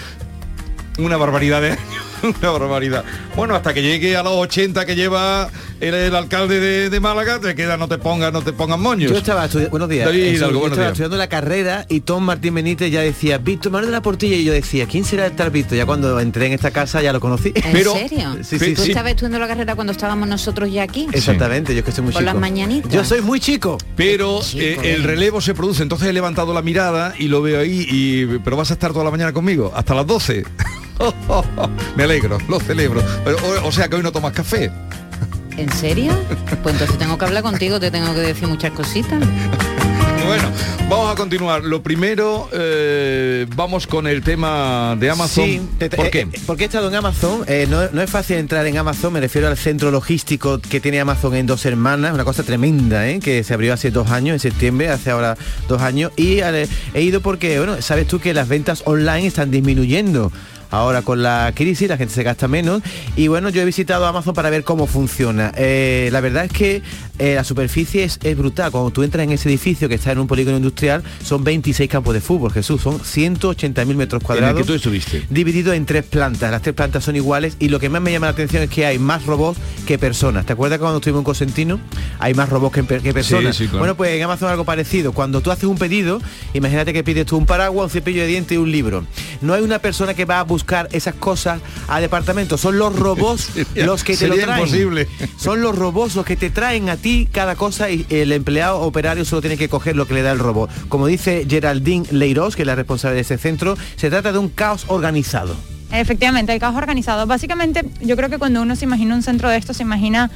Speaker 2: Una barbaridad de (laughs) una barbaridad. Bueno, hasta que llegue a los 80 que lleva el, alcalde de, Málaga, te queda, no te pongas, no te pongas moños.
Speaker 25: Yo estaba estudiando, buenos días. estaba estudiando la carrera y Tom Martín Benítez ya decía, Víctor Manuel de la Portilla, y yo decía, ¿quién será el tal Víctor? Ya cuando entré en esta casa ya lo conocí.
Speaker 24: ¿En Pero, serio? Sí, sí, ¿Tú estabas estudiando la carrera cuando estábamos nosotros ya aquí?
Speaker 25: Exactamente, yo es que estoy muy chico.
Speaker 24: Por las mañanitas.
Speaker 25: Yo soy muy chico.
Speaker 2: Pero eh, el relevo se produce, entonces he levantado la mirada y lo veo ahí, y, pero vas a estar toda la mañana conmigo, hasta las 12. (laughs) Me alegro, lo celebro. O, sea que hoy no tomas café.
Speaker 24: ¿En serio? Pues entonces tengo que hablar contigo, te tengo que decir muchas cositas. (laughs)
Speaker 2: Bueno, vamos a continuar. Lo primero, eh, vamos con el tema de Amazon. ¿Por qué? Eh,
Speaker 25: porque he estado en Amazon. Eh, no, es fácil entrar en Amazon, me refiero al centro logístico que tiene Amazon en Dos Hermanas, una cosa tremenda, que se abrió hace dos años, en septiembre, hace ahora dos años. Y he ido porque, bueno, sabes tú que las ventas online están disminuyendo ahora con la crisis, la gente se gasta menos. Y bueno, yo he visitado Amazon para ver cómo funciona. Eh, la verdad es que eh, la superficie es, brutal. Cuando tú entras en ese edificio que está en un polígono industrial, son 26 campos de fútbol, Jesús, son 180.000 metros cuadrados.
Speaker 2: ¿En tú estuviste?
Speaker 25: Dividido en tres plantas. Las tres plantas son iguales y lo que más me llama la atención es que hay más robots que personas. ¿Te acuerdas cuando estuvimos en Cosentino? Hay más robots que, personas. Bueno, pues en Amazon algo parecido. Cuando tú haces un pedido, imagínate que pides tú un paraguas, un cepillo de dientes y un libro. No hay una persona que va a buscar esas cosas a departamento. Son los robots (laughs) los que te lo traen. Son los robots los que te traen a ti cada cosa y el empleado operario solo tiene que coger lo que le da el robot. Como dice Geraldine Leiros, que es la responsable de ese centro, se trata de un caos organizado.
Speaker 26: Efectivamente, el caos organizado. Básicamente, yo creo que cuando uno se imagina un centro de esto, se imagina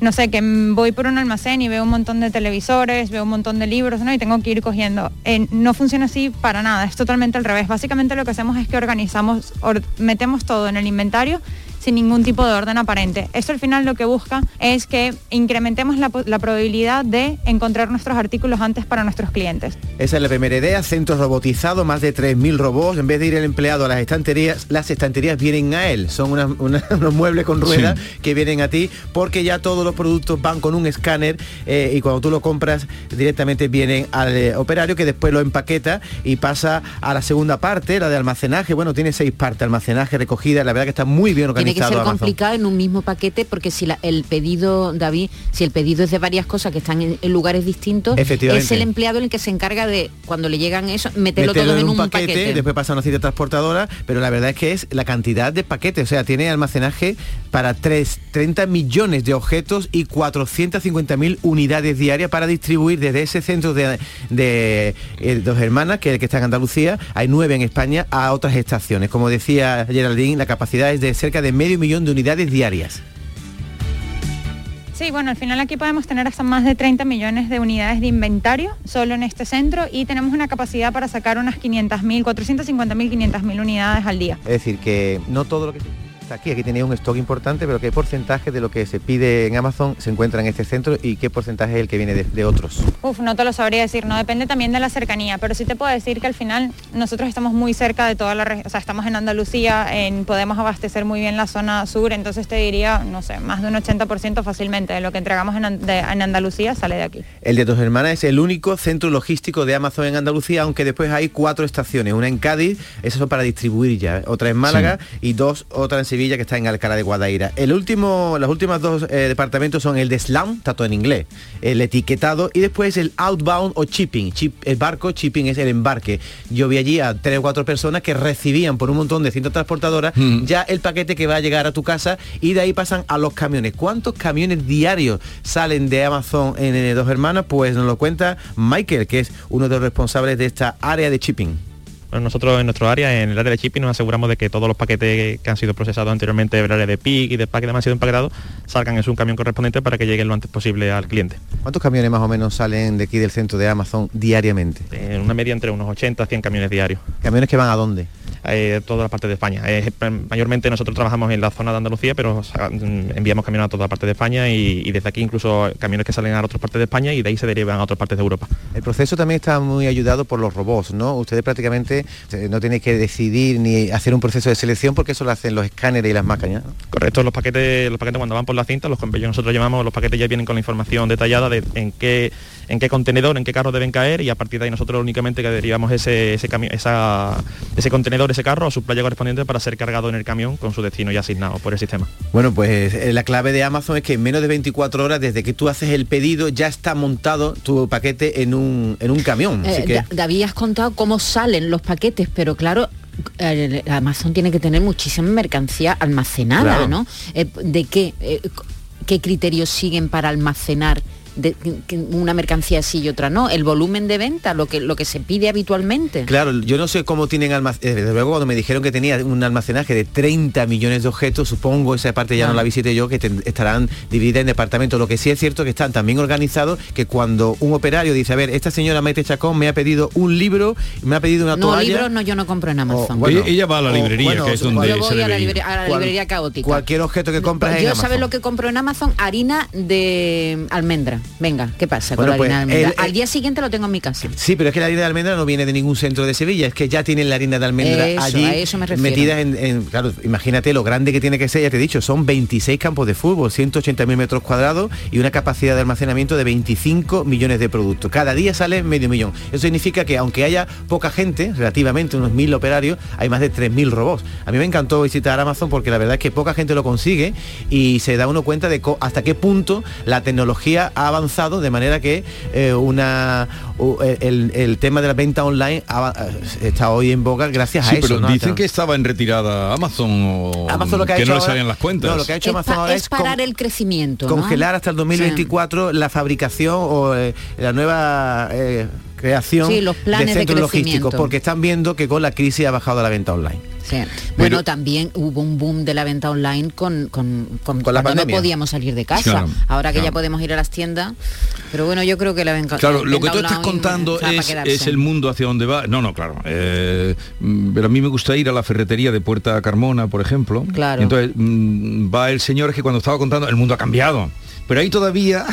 Speaker 26: no sé, que voy por un almacén y veo un montón de televisores, veo un montón de libros, ¿no? Y tengo que ir cogiendo. Eh, no funciona así para nada, es totalmente al revés. Básicamente lo que hacemos es que organizamos, metemos todo en el inventario sin ningún tipo de orden aparente. Esto al final lo que busca es que incrementemos la, la probabilidad de encontrar nuestros artículos antes para nuestros clientes.
Speaker 25: Esa es la primera idea, centros robotizados, más de 3.000 robots. En vez de ir el empleado a las estanterías, las estanterías vienen a él. Son una- una- (laughs) unos muebles con ruedas
Speaker 2: Sí.
Speaker 25: que vienen a ti porque ya todos los productos van con un escáner eh, y cuando tú lo compras directamente vienen al eh, operario que después lo empaqueta y pasa a la segunda parte, la de almacenaje. Bueno, tiene seis partes, almacenaje, recogida. La verdad que está muy bien
Speaker 24: Tiene que ser
Speaker 25: Amazon.
Speaker 24: complicado en un mismo paquete porque si la- el pedido, David, si el pedido es de varias cosas que están en, en lugares distintos, es el empleado el que se encarga de, cuando le llegan eso, meterlo,
Speaker 25: meterlo
Speaker 24: todo en un paquete.
Speaker 25: después pasa a una cita transportadora, pero la verdad es que es la cantidad de paquetes, o sea, tiene almacenaje para 3, 30 millones de objetos y 450.000 unidades diarias para distribuir desde ese centro de, de, eh, dos hermanas, que es el que está en Andalucía, hay nueve en España, a otras estaciones. Como decía Geraldine, la capacidad es de cerca de medio millón de unidades diarias.
Speaker 26: Sí, bueno, al final aquí podemos tener hasta más de 30 millones de unidades de inventario solo en este centro y tenemos una capacidad para sacar unas 500.000, 450.000, 500.000 unidades al día.
Speaker 25: Es decir, que no todo lo que está aquí, aquí tenía un stock importante, pero qué porcentaje de lo que se pide en Amazon se encuentra en este centro y qué porcentaje es el que viene de, de otros.
Speaker 26: Uf, no te lo sabría decir, no depende también de la cercanía, pero sí te puedo decir que al final nosotros estamos muy cerca de toda la región, o sea, estamos en Andalucía, en, podemos abastecer muy bien la zona sur, entonces te diría, no sé, más de un 80% fácilmente de lo que entregamos en, An- de- en Andalucía sale de aquí.
Speaker 25: El de Dos Hermanas es el único centro logístico de Amazon en Andalucía, aunque después hay cuatro estaciones, una en Cádiz, esas son para distribuir ya, otra en Málaga y dos, otra en Sevilla que está en Alcalá de Guadaira. El último, los últimos dos eh, departamentos son el de Slam, está todo en inglés, el etiquetado y después el outbound o shipping. Chip- el barco, shipping es el embarque. Yo vi allí a tres o cuatro personas que recibían por un montón de cintas transportadoras ya el paquete que va a llegar a tu casa y de ahí pasan a los camiones. ¿Cuántos camiones diarios salen de Amazon en eh, Dos Hermanas? Pues nos lo cuenta Michael, que es uno de los responsables de esta área de shipping.
Speaker 27: Nosotros en nuestro área, en el área de shipping, nos aseguramos de que todos los paquetes que han sido procesados anteriormente del área de PIC y de paquete que han sido empaquetados salgan en su camión correspondiente para que lleguen lo antes posible al cliente.
Speaker 25: ¿Cuántos camiones más o menos salen de aquí del centro de Amazon diariamente?
Speaker 27: En una media entre unos 80 a 100 camiones diarios.
Speaker 25: ¿Camiones que van a dónde?
Speaker 27: Eh, todas las partes de España. Eh, mayormente nosotros trabajamos en la zona de Andalucía, pero o sea, mm, enviamos camiones a todas partes de España y, y desde aquí incluso camiones que salen a otras partes de España y de ahí se derivan a otras partes de Europa.
Speaker 25: El proceso también está muy ayudado por los robots, ¿no? Ustedes prácticamente eh, no tienen que decidir ni hacer un proceso de selección porque eso lo hacen los escáneres y las máquinas. ¿no?
Speaker 27: Correcto, los paquetes, los paquetes cuando van por la cinta, los que nosotros llamamos, los paquetes ya vienen con la información detallada de en qué, en qué contenedor, en qué carro deben caer y a partir de ahí nosotros únicamente que derivamos ese, ese, esa- ese contenedor, ese carro a su playa correspondiente para ser cargado en el camión con su destino ya asignado por el sistema.
Speaker 25: Bueno, pues eh, la clave de Amazon es que en menos de 24 horas desde que tú haces el pedido ya está montado tu paquete en un, en un camión. Así
Speaker 24: Eh,
Speaker 25: que-
Speaker 24: David, has contado cómo salen los paquetes, pero claro, Amazon tiene que tener muchísima mercancía almacenada,
Speaker 25: Claro.
Speaker 24: ¿no? Eh, ¿De qué, qué criterios siguen para almacenar de- una mercancía sí y otra no? El volumen de venta, lo que, lo que se pide habitualmente.
Speaker 25: Claro, yo no sé cómo tienen almacenaje. Desde luego cuando me dijeron que tenía un almacenaje de 30 millones de objetos, supongo esa parte ya no
Speaker 24: Ah.
Speaker 25: la visité yo, que ten- estarán divididas en departamentos. Lo que sí es cierto que están también organizados que cuando un operario dice, a ver, esta señora Maite Chacón me ha pedido un libro, me ha pedido una
Speaker 24: No,
Speaker 25: toalla.
Speaker 24: libros no, yo no compro en Amazon.
Speaker 25: bueno,
Speaker 2: Ella- ella va a la
Speaker 25: o,
Speaker 2: librería,
Speaker 25: bueno,
Speaker 2: que es donde
Speaker 24: Yo
Speaker 2: se
Speaker 24: voy a la,
Speaker 2: debe ir.
Speaker 24: libre- a la
Speaker 25: Cual-
Speaker 24: librería caótica.
Speaker 25: Cualquier objeto que compras en
Speaker 24: Yo
Speaker 25: Amazon.
Speaker 24: sabes lo que compro en Amazon, harina de almendra. Venga, ¿qué pasa
Speaker 25: Bueno,
Speaker 24: con
Speaker 25: pues,
Speaker 24: la harina de almendra?
Speaker 25: el-
Speaker 24: Al día siguiente lo tengo en mi casa.
Speaker 25: Sí, pero es que la harina de almendra no viene de ningún centro de Sevilla, es que ya tienen la harina de almendra
Speaker 24: Eso,
Speaker 25: allí
Speaker 24: a eso me refiero.
Speaker 25: metida en, en- claro, imagínate lo grande que tiene que ser, ya te he dicho, son 26 campos de fútbol, 180.000 metros cuadrados y una capacidad de almacenamiento de 25 millones de productos. Cada día sale medio millón. Eso significa que aunque haya poca gente, relativamente unos mil operarios, hay más de 3.000 robots. A mí me encantó visitar Amazon porque la verdad es que poca gente lo consigue y se da uno cuenta de hasta qué punto la tecnología ha avanzado de manera que eh, una el, el tema de la venta online ha- está hoy en boga gracias
Speaker 2: Sí,
Speaker 25: a eso.
Speaker 2: pero
Speaker 25: ¿no?
Speaker 2: dicen que estaba en retirada Amazon o
Speaker 25: Amazon lo que ha
Speaker 2: que
Speaker 25: hecho
Speaker 2: no le
Speaker 25: ahora-
Speaker 2: salían las cuentas.
Speaker 25: no, lo que ha hecho
Speaker 24: Es,
Speaker 25: Amazon
Speaker 24: pa-
Speaker 25: ahora
Speaker 24: es
Speaker 25: con-
Speaker 24: parar el crecimiento. ¿no?
Speaker 25: congelar hasta el 2024 la fabricación o eh, la nueva eh, creación
Speaker 24: Sí, los planes
Speaker 25: de
Speaker 24: de
Speaker 25: centros logísticos, porque están viendo que con la crisis ha bajado la venta online.
Speaker 24: Sí. Bueno, también hubo un boom de la venta online con, con, con-
Speaker 25: Con la
Speaker 24: cuando no podíamos salir de casa.
Speaker 2: Claro,
Speaker 24: Ahora que
Speaker 2: claro.
Speaker 24: ya podemos ir a las tiendas. Pero bueno, yo creo que la venta
Speaker 2: Claro,
Speaker 24: la
Speaker 2: lo que tú estás contando es, el mundo hacia donde va. No, no, claro. eh, mm, pero a mí me gusta ir a la ferretería de Puerta Carmona, por ejemplo.
Speaker 24: Claro.
Speaker 2: Entonces mm, va el señor es que cuando estaba contando, el mundo ha cambiado. Pero ahí todavía...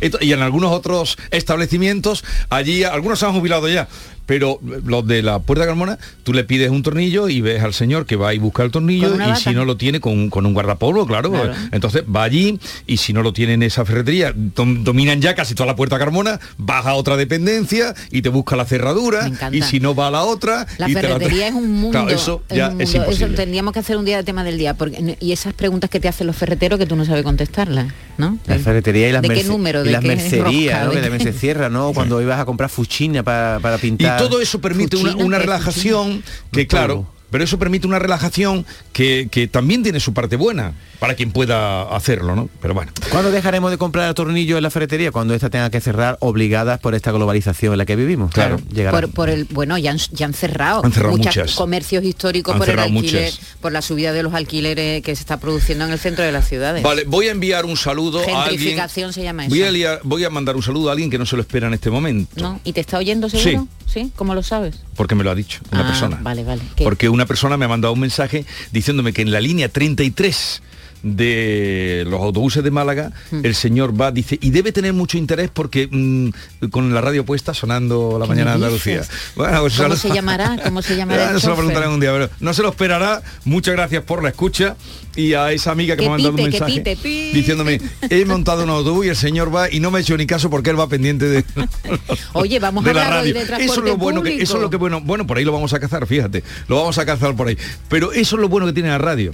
Speaker 2: Y en algunos otros establecimientos, allí algunos se han jubilado ya, pero los de la Puerta Carmona, tú le pides un tornillo y ves al señor que va y busca el tornillo y
Speaker 24: bata.
Speaker 2: si no lo tiene con, con un guardapolvo, claro.
Speaker 24: Claro.
Speaker 2: Entonces va allí y si no lo tiene en esa ferretería, dom- dominan ya casi toda la puerta Carmona, baja a otra dependencia y te busca la cerradura y si no va a la otra.
Speaker 24: La
Speaker 2: y te
Speaker 24: ferretería es un mundo.
Speaker 2: Claro, eso
Speaker 24: es
Speaker 2: ya
Speaker 24: un
Speaker 2: es
Speaker 24: mundo. Eso
Speaker 2: imposible.
Speaker 24: tendríamos que hacer un día de tema del día. Porque, y esas preguntas que te hacen los ferreteros que tú no sabes contestarlas, ¿no?
Speaker 25: La ferretería y las,
Speaker 24: ¿De qué
Speaker 25: y
Speaker 24: ¿De
Speaker 25: las
Speaker 24: qué
Speaker 25: mercerías? ¿no?
Speaker 24: ¿De
Speaker 25: que también se cierra, ¿no? Cuando ibas a comprar fuchina para, para
Speaker 2: Y todo eso permite una, una
Speaker 24: ¿qué es
Speaker 2: relajación que, claro. Pero eso permite una relajación que, que también tiene su parte buena para quien pueda hacerlo, ¿no? Pero bueno.
Speaker 25: ¿Cuándo dejaremos de comprar tornillos en la ferretería? Cuando esta tenga que cerrar obligadas por esta globalización en la que vivimos.
Speaker 2: Claro.
Speaker 25: llegará.
Speaker 24: Por, por el bueno ya han, ya han cerrado
Speaker 2: Han cerrado
Speaker 24: muchas
Speaker 2: muchas.
Speaker 24: comercios históricos
Speaker 2: Han
Speaker 24: por el
Speaker 2: cerrado
Speaker 24: alquiler
Speaker 2: muchas.
Speaker 24: por la subida de los alquileres que se está produciendo en el centro de las ciudades
Speaker 2: Vale, voy a enviar un saludo a alguien.
Speaker 24: gentrificación se llama eso
Speaker 2: Voy a, liar- voy a mandar un saludo a alguien que no se lo espera en este momento,
Speaker 24: ¿no? y te está oyendo seguro sí cómo lo sabes
Speaker 2: porque me lo ha dicho una
Speaker 24: Ah,
Speaker 2: persona.
Speaker 24: vale vale ¿Qué?
Speaker 2: Porque una persona me ha mandado un mensaje diciéndome que en la línea 33 de los autobuses de Málaga,
Speaker 24: Hmm.
Speaker 2: el señor va, dice, y debe tener mucho interés porque mm, con la radio puesta sonando la
Speaker 24: ¿Qué
Speaker 2: mañana de Andalucía. Bueno, pues
Speaker 24: cómo se llamará cómo se (laughs) llamará
Speaker 2: Ya,
Speaker 24: el
Speaker 2: no se lo
Speaker 24: chofer?
Speaker 2: preguntarán un día, pero no se lo esperará. Muchas gracias por la escucha y a esa amiga que,
Speaker 24: Que
Speaker 2: me ha mandado un mensaje
Speaker 24: pite,
Speaker 2: diciéndome, (laughs) he montado un autobús y el señor va y no me ha hecho ni caso porque él va pendiente de, (laughs)
Speaker 24: oye vamos
Speaker 2: de
Speaker 24: a
Speaker 2: la
Speaker 24: hoy
Speaker 2: radio.
Speaker 24: de
Speaker 2: Eso es lo bueno que, eso es lo que bueno, bueno, por ahí lo vamos a cazar, fíjate, lo vamos a cazar por ahí. Pero eso es lo bueno que tiene la radio.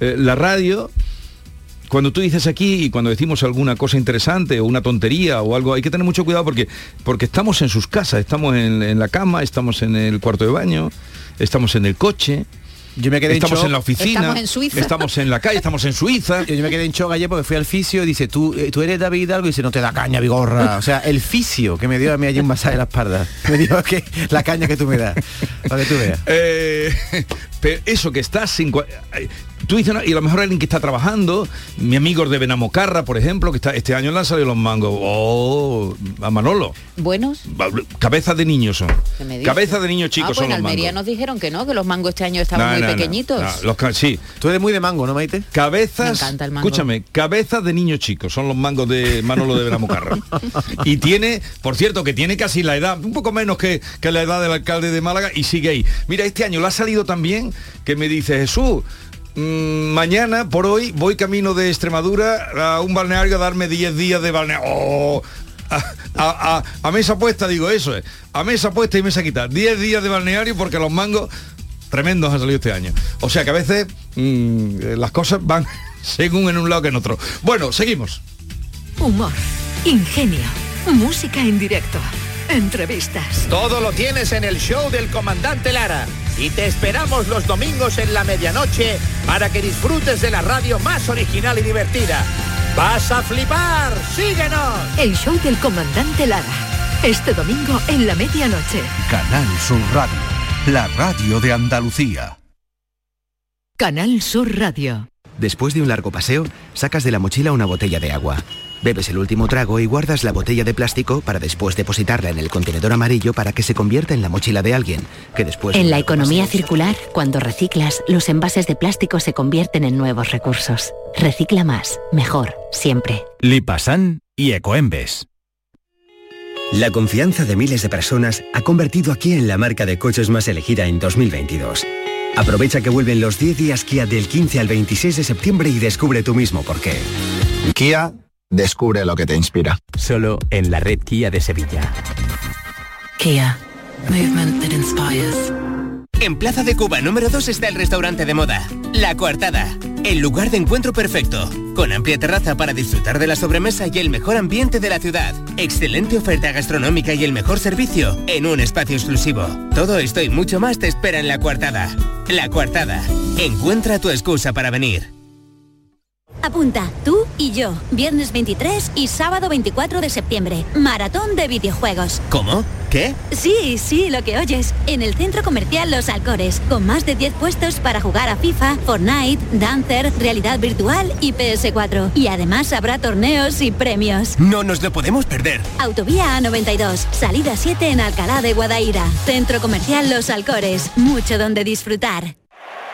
Speaker 2: Eh, la radio cuando tú dices aquí y cuando decimos alguna cosa interesante o una tontería o algo, hay que tener mucho cuidado porque, porque estamos en sus casas, estamos en, en la cama, estamos en el cuarto de baño, estamos en el coche.
Speaker 25: Yo me quedé en
Speaker 2: estamos
Speaker 25: shock.
Speaker 2: en la oficina,
Speaker 24: Estamos en Suiza.
Speaker 2: estamos en la calle, estamos en Suiza.
Speaker 25: Yo, (laughs) yo me quedé en shock ayer porque fui al fisio y dice, tú, eh, tú eres David Hidalgo y dice, no te da caña, vigorra. (laughs) O sea, el fisio que me dio a mí allí un masaje en la espalda. Me dijo que la caña que tú me das. Para que tú veas.
Speaker 2: Eh, (laughs) pero eso que estás sin... Tú dices, y a lo mejor alguien que está trabajando, mi amigo de Benamocarra, por ejemplo, que está este año le han salido los mangos. Oh, a Manolo.
Speaker 24: buenos
Speaker 2: Cabezas de niños son. Cabezas de niños chicos
Speaker 24: ah, pues
Speaker 2: son
Speaker 24: en
Speaker 2: los
Speaker 24: Almería
Speaker 2: mangos.
Speaker 24: nos dijeron que no que los mangos este año estaban
Speaker 2: No,
Speaker 24: muy
Speaker 2: no,
Speaker 24: pequeñitos
Speaker 2: no, los ca- sí.
Speaker 25: Tú eres muy de mango, ¿no, Maite?
Speaker 2: Cabezas,
Speaker 24: Me encanta el mango.
Speaker 2: escúchame, cabezas de niños chicos, son los mangos de Manolo de Benamocarra. (laughs) y tiene, por cierto, que tiene casi la edad, un poco menos que, que la edad del alcalde de Málaga y sigue ahí. Mira, este año le ha salido también que me dice Jesús. Mm, mañana, por hoy, voy camino de Extremadura a un balneario a darme 10 días de balneario. ¡Oh! A, a- a- a mesa puesta, digo eso es. A mesa puesta y mesa quitada. 10 días de balneario porque los mangos tremendos han salido este año. O sea que a veces mm, las cosas van (laughs) según en un lado que en otro. Bueno, seguimos.
Speaker 22: Humor, ingenio, música en directo, entrevistas.
Speaker 28: Todo lo tienes en el show del comandante Lara. Y te esperamos los domingos en la medianoche para que disfrutes de la radio más original y divertida. ¡Vas a flipar! ¡Síguenos!
Speaker 22: El show del comandante Lara. Este domingo en la medianoche.
Speaker 29: Canal Sur Radio, la radio de Andalucía.
Speaker 22: Canal Sur Radio.
Speaker 19: Después de un largo paseo, sacas de la mochila una botella de agua. Bebes el último trago y guardas la botella de plástico para después depositarla en el contenedor amarillo para que se convierta en la mochila de alguien, que después...
Speaker 30: En la economía circular, cuando reciclas, los envases de plástico se convierten en nuevos recursos. Recicla más, mejor, siempre.
Speaker 21: Lipasan y Ecoembes.
Speaker 19: La confianza de miles de personas ha convertido a Kia en la marca de coches más elegida en 2022. Aprovecha que vuelven los 10 días Kia del 15 al 26 de septiembre y descubre tú mismo por qué.
Speaker 20: Kia, descubre lo que te inspira.
Speaker 21: Solo en la red Kia de Sevilla.
Speaker 31: Kia. Movement that inspires.
Speaker 32: En Plaza de Cuba número 2 está el restaurante de moda, La Coartada, el lugar de encuentro perfecto, con amplia terraza para disfrutar de la sobremesa y el mejor ambiente de la ciudad, excelente oferta gastronómica y el mejor servicio en un espacio exclusivo. Todo esto y mucho más te espera en La Coartada. La Coartada, encuentra tu excusa para venir.
Speaker 18: Apunta, tú y yo, viernes 23 y sábado 24 de septiembre, maratón de videojuegos.
Speaker 32: ¿Cómo? ¿Qué?
Speaker 18: Sí, sí, lo que oyes. En el centro comercial Los Alcores, con más de 10 puestos para jugar a FIFA, Fortnite, Dancer, realidad virtual y PS4. Y además habrá torneos y premios.
Speaker 32: No nos lo podemos perder.
Speaker 18: Autovía A92, salida 7 en Alcalá de Guadaira. Centro comercial Los Alcores, mucho donde disfrutar.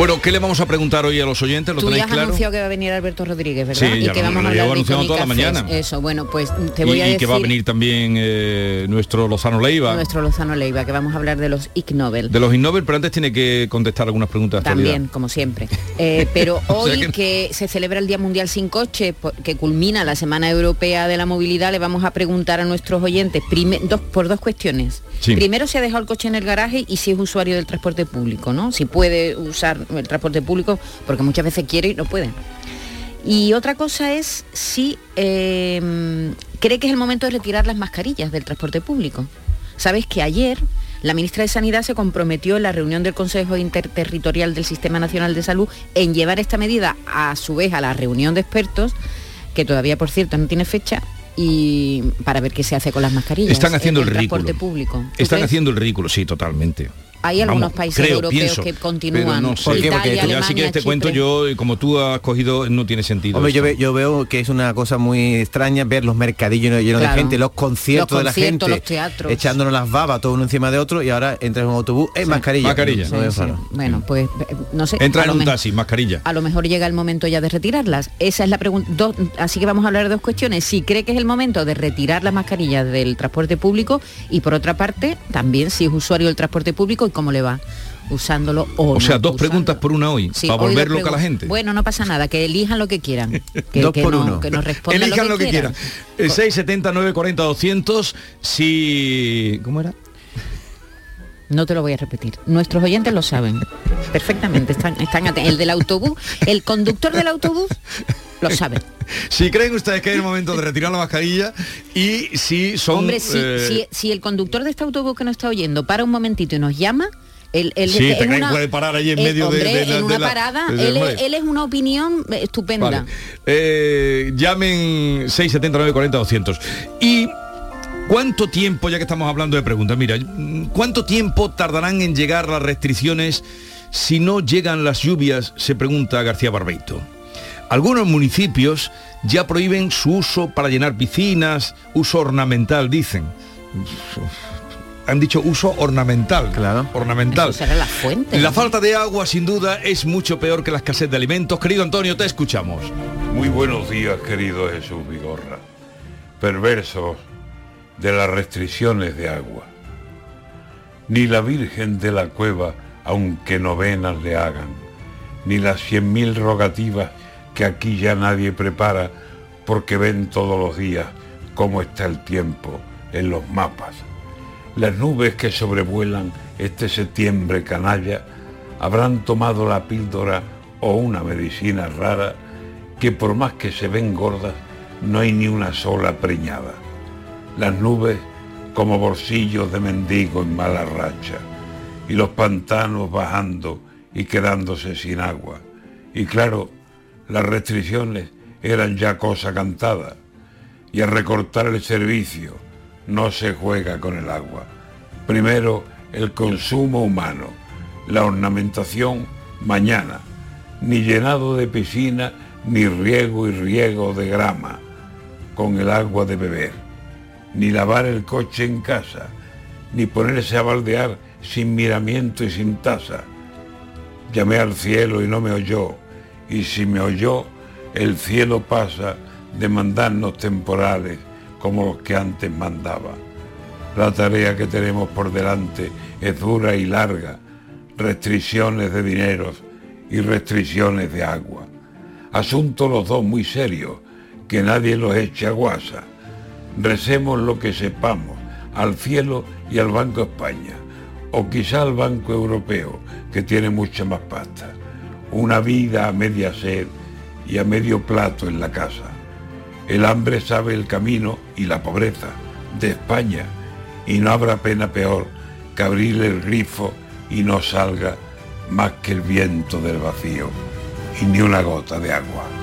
Speaker 2: Bueno, ¿qué le vamos a preguntar hoy a los oyentes? ¿Lo
Speaker 24: Tú ya has
Speaker 2: claro?
Speaker 24: anunciado que va a venir Alberto Rodríguez, ¿verdad?
Speaker 2: Sí,
Speaker 24: y
Speaker 2: ya
Speaker 24: que
Speaker 2: lo-
Speaker 24: vamos
Speaker 2: lo
Speaker 24: a
Speaker 2: llevo
Speaker 24: hablar de
Speaker 2: anunciando toda la mañana.
Speaker 24: Eso, bueno, pues te
Speaker 2: Y,
Speaker 24: voy a
Speaker 2: y
Speaker 24: decir
Speaker 2: que va a venir también eh, nuestro Lozano Leiva.
Speaker 24: nuestro Lozano Leiva, que vamos a hablar de los Ig Nobel.
Speaker 2: De los Innovel, pero antes tiene que contestar algunas preguntas
Speaker 24: También,
Speaker 2: actualidad.
Speaker 24: como siempre. Eh, (laughs) pero
Speaker 2: O sea
Speaker 24: hoy
Speaker 2: que-
Speaker 24: que... se celebra el Día Mundial sin Coche, que culmina la Semana Europea de la Movilidad, le vamos a preguntar a nuestros oyentes dos, por dos cuestiones.
Speaker 2: Sí.
Speaker 24: Primero, si ha dejado el coche en el garaje y si es usuario del transporte público, ¿no? Si puede usar el transporte público, porque muchas veces quiere y no puede. Y otra cosa es si eh, cree que es el momento de retirar las mascarillas del transporte público. Sabes que ayer la ministra de Sanidad se comprometió en la reunión del Consejo Interterritorial del Sistema Nacional de Salud en llevar esta medida a su vez a la reunión de expertos, que todavía por cierto no tiene fecha, y para ver qué se hace con las mascarillas.
Speaker 2: Están haciendo
Speaker 24: en
Speaker 2: el ridículo.
Speaker 24: transporte público. ¿Tú
Speaker 2: Están
Speaker 24: crees?
Speaker 2: haciendo el ridículo, sí, totalmente.
Speaker 24: Hay algunos
Speaker 2: Vamos,
Speaker 24: países
Speaker 2: creo,
Speaker 24: europeos
Speaker 2: pienso,
Speaker 24: que continúan.
Speaker 2: no sé. ¿Por qué? Porque
Speaker 24: Italia,
Speaker 2: ya si quieres te cuento yo, como tú has cogido, no tiene sentido.
Speaker 25: Hombre, yo,
Speaker 2: esto.
Speaker 25: ve- yo veo que es una cosa muy extraña ver los mercadillos llenos
Speaker 24: Claro.
Speaker 25: de gente, los conciertos,
Speaker 24: Los
Speaker 25: de la gente,
Speaker 24: los teatros.
Speaker 25: echándonos las babas todo uno encima de otro y ahora entras en un autobús, es mascarilla.
Speaker 2: Mascarilla.
Speaker 25: No, no me
Speaker 24: Sí, sí.
Speaker 25: enfado.
Speaker 24: Bueno, pues eh, no sé.
Speaker 2: Entra en un taxi, mascarilla.
Speaker 24: a lo mejor llega el momento ya de retirarlas. Esa es la pregunta. Así que vamos a hablar de dos cuestiones. Si cree que es el momento de retirar las mascarillas del transporte público y por otra parte, también si es usuario del transporte público y cómo le va usándolo o,
Speaker 2: O sea, dos preguntas por una hoy,
Speaker 24: Sí,
Speaker 2: para
Speaker 24: hoy
Speaker 2: volver loca a la gente.
Speaker 24: Bueno, no pasa nada, que elijan lo que quieran. (laughs) Que,
Speaker 2: Dos
Speaker 24: que
Speaker 2: por
Speaker 24: no-
Speaker 2: uno.
Speaker 24: que nos respondan
Speaker 2: Elijan
Speaker 24: lo que, quieran.
Speaker 2: El 670 940 200 si ¿cómo era?
Speaker 24: No te lo voy a repetir. Nuestros oyentes lo saben perfectamente. Están, están El del autobús, el conductor del autobús lo sabe.
Speaker 2: Si creen ustedes que es el momento de retirar la mascarilla y si son
Speaker 24: Hombre, si,
Speaker 2: eh,
Speaker 24: si- si el conductor de este autobús que nos está oyendo para un momentito y nos llama, él,
Speaker 2: Sí, te puede parar ahí en
Speaker 24: él,
Speaker 2: medio de-
Speaker 24: hombre,
Speaker 2: de
Speaker 24: en
Speaker 2: de
Speaker 24: una
Speaker 2: la-
Speaker 24: parada, él, es,
Speaker 2: hombre.
Speaker 24: él es una opinión eh, estupenda.
Speaker 2: Vale. Eh, llamen 679 40 200. ¿Y cuánto tiempo, ya que estamos hablando de preguntas, mira, cuánto tiempo tardarán en llegar las restricciones si no llegan las lluvias? Se pregunta García Barbeito. Algunos municipios ya prohíben su uso para llenar piscinas, uso ornamental, dicen. Han dicho uso ornamental. Claro. Ornamental.
Speaker 24: Eso será la fuente.
Speaker 2: La falta de agua, sin duda, es mucho peor que la escasez de alimentos. Querido Antonio, te escuchamos.
Speaker 33: Muy buenos días, querido Jesús Vigorra. Perversos de las restricciones de agua. Ni la Virgen de la Cueva, aunque novenas le hagan, ni las cien mil rogativas que aquí ya nadie prepara, porque ven todos los días cómo está el tiempo en los mapas. Las nubes que sobrevuelan este septiembre canalla habrán tomado la píldora o una medicina rara que por más que se ven gordas, no hay ni una sola preñada. Las nubes como bolsillos de mendigo en mala racha, y los pantanos bajando y quedándose sin agua. Y claro, las restricciones eran ya cosa cantada, y al recortar el servicio no se juega con el agua. Primero el consumo humano, la ornamentación mañana, ni llenado de piscina, ni riego y riego de grama, con el agua de beber, ni lavar el coche en casa, ni ponerse a baldear sin miramiento y sin taza. Llamé al cielo y no me oyó, y si me oyó, el cielo pasa de mandarnos temporales como los que antes mandaba. La tarea que tenemos por delante es dura y larga, restricciones de dineros y restricciones de agua. Asuntos los dos muy serios, que nadie los eche a guasa. Recemos lo que sepamos, al cielo y al Banco España, o quizá al Banco Europeo, que tiene mucha más pasta. Una vida a media sed y a medio plato en la casa. El hambre sabe el camino y la pobreza de España y no habrá pena peor que abrirle el grifo y no salga más que el viento del vacío y ni una gota de agua.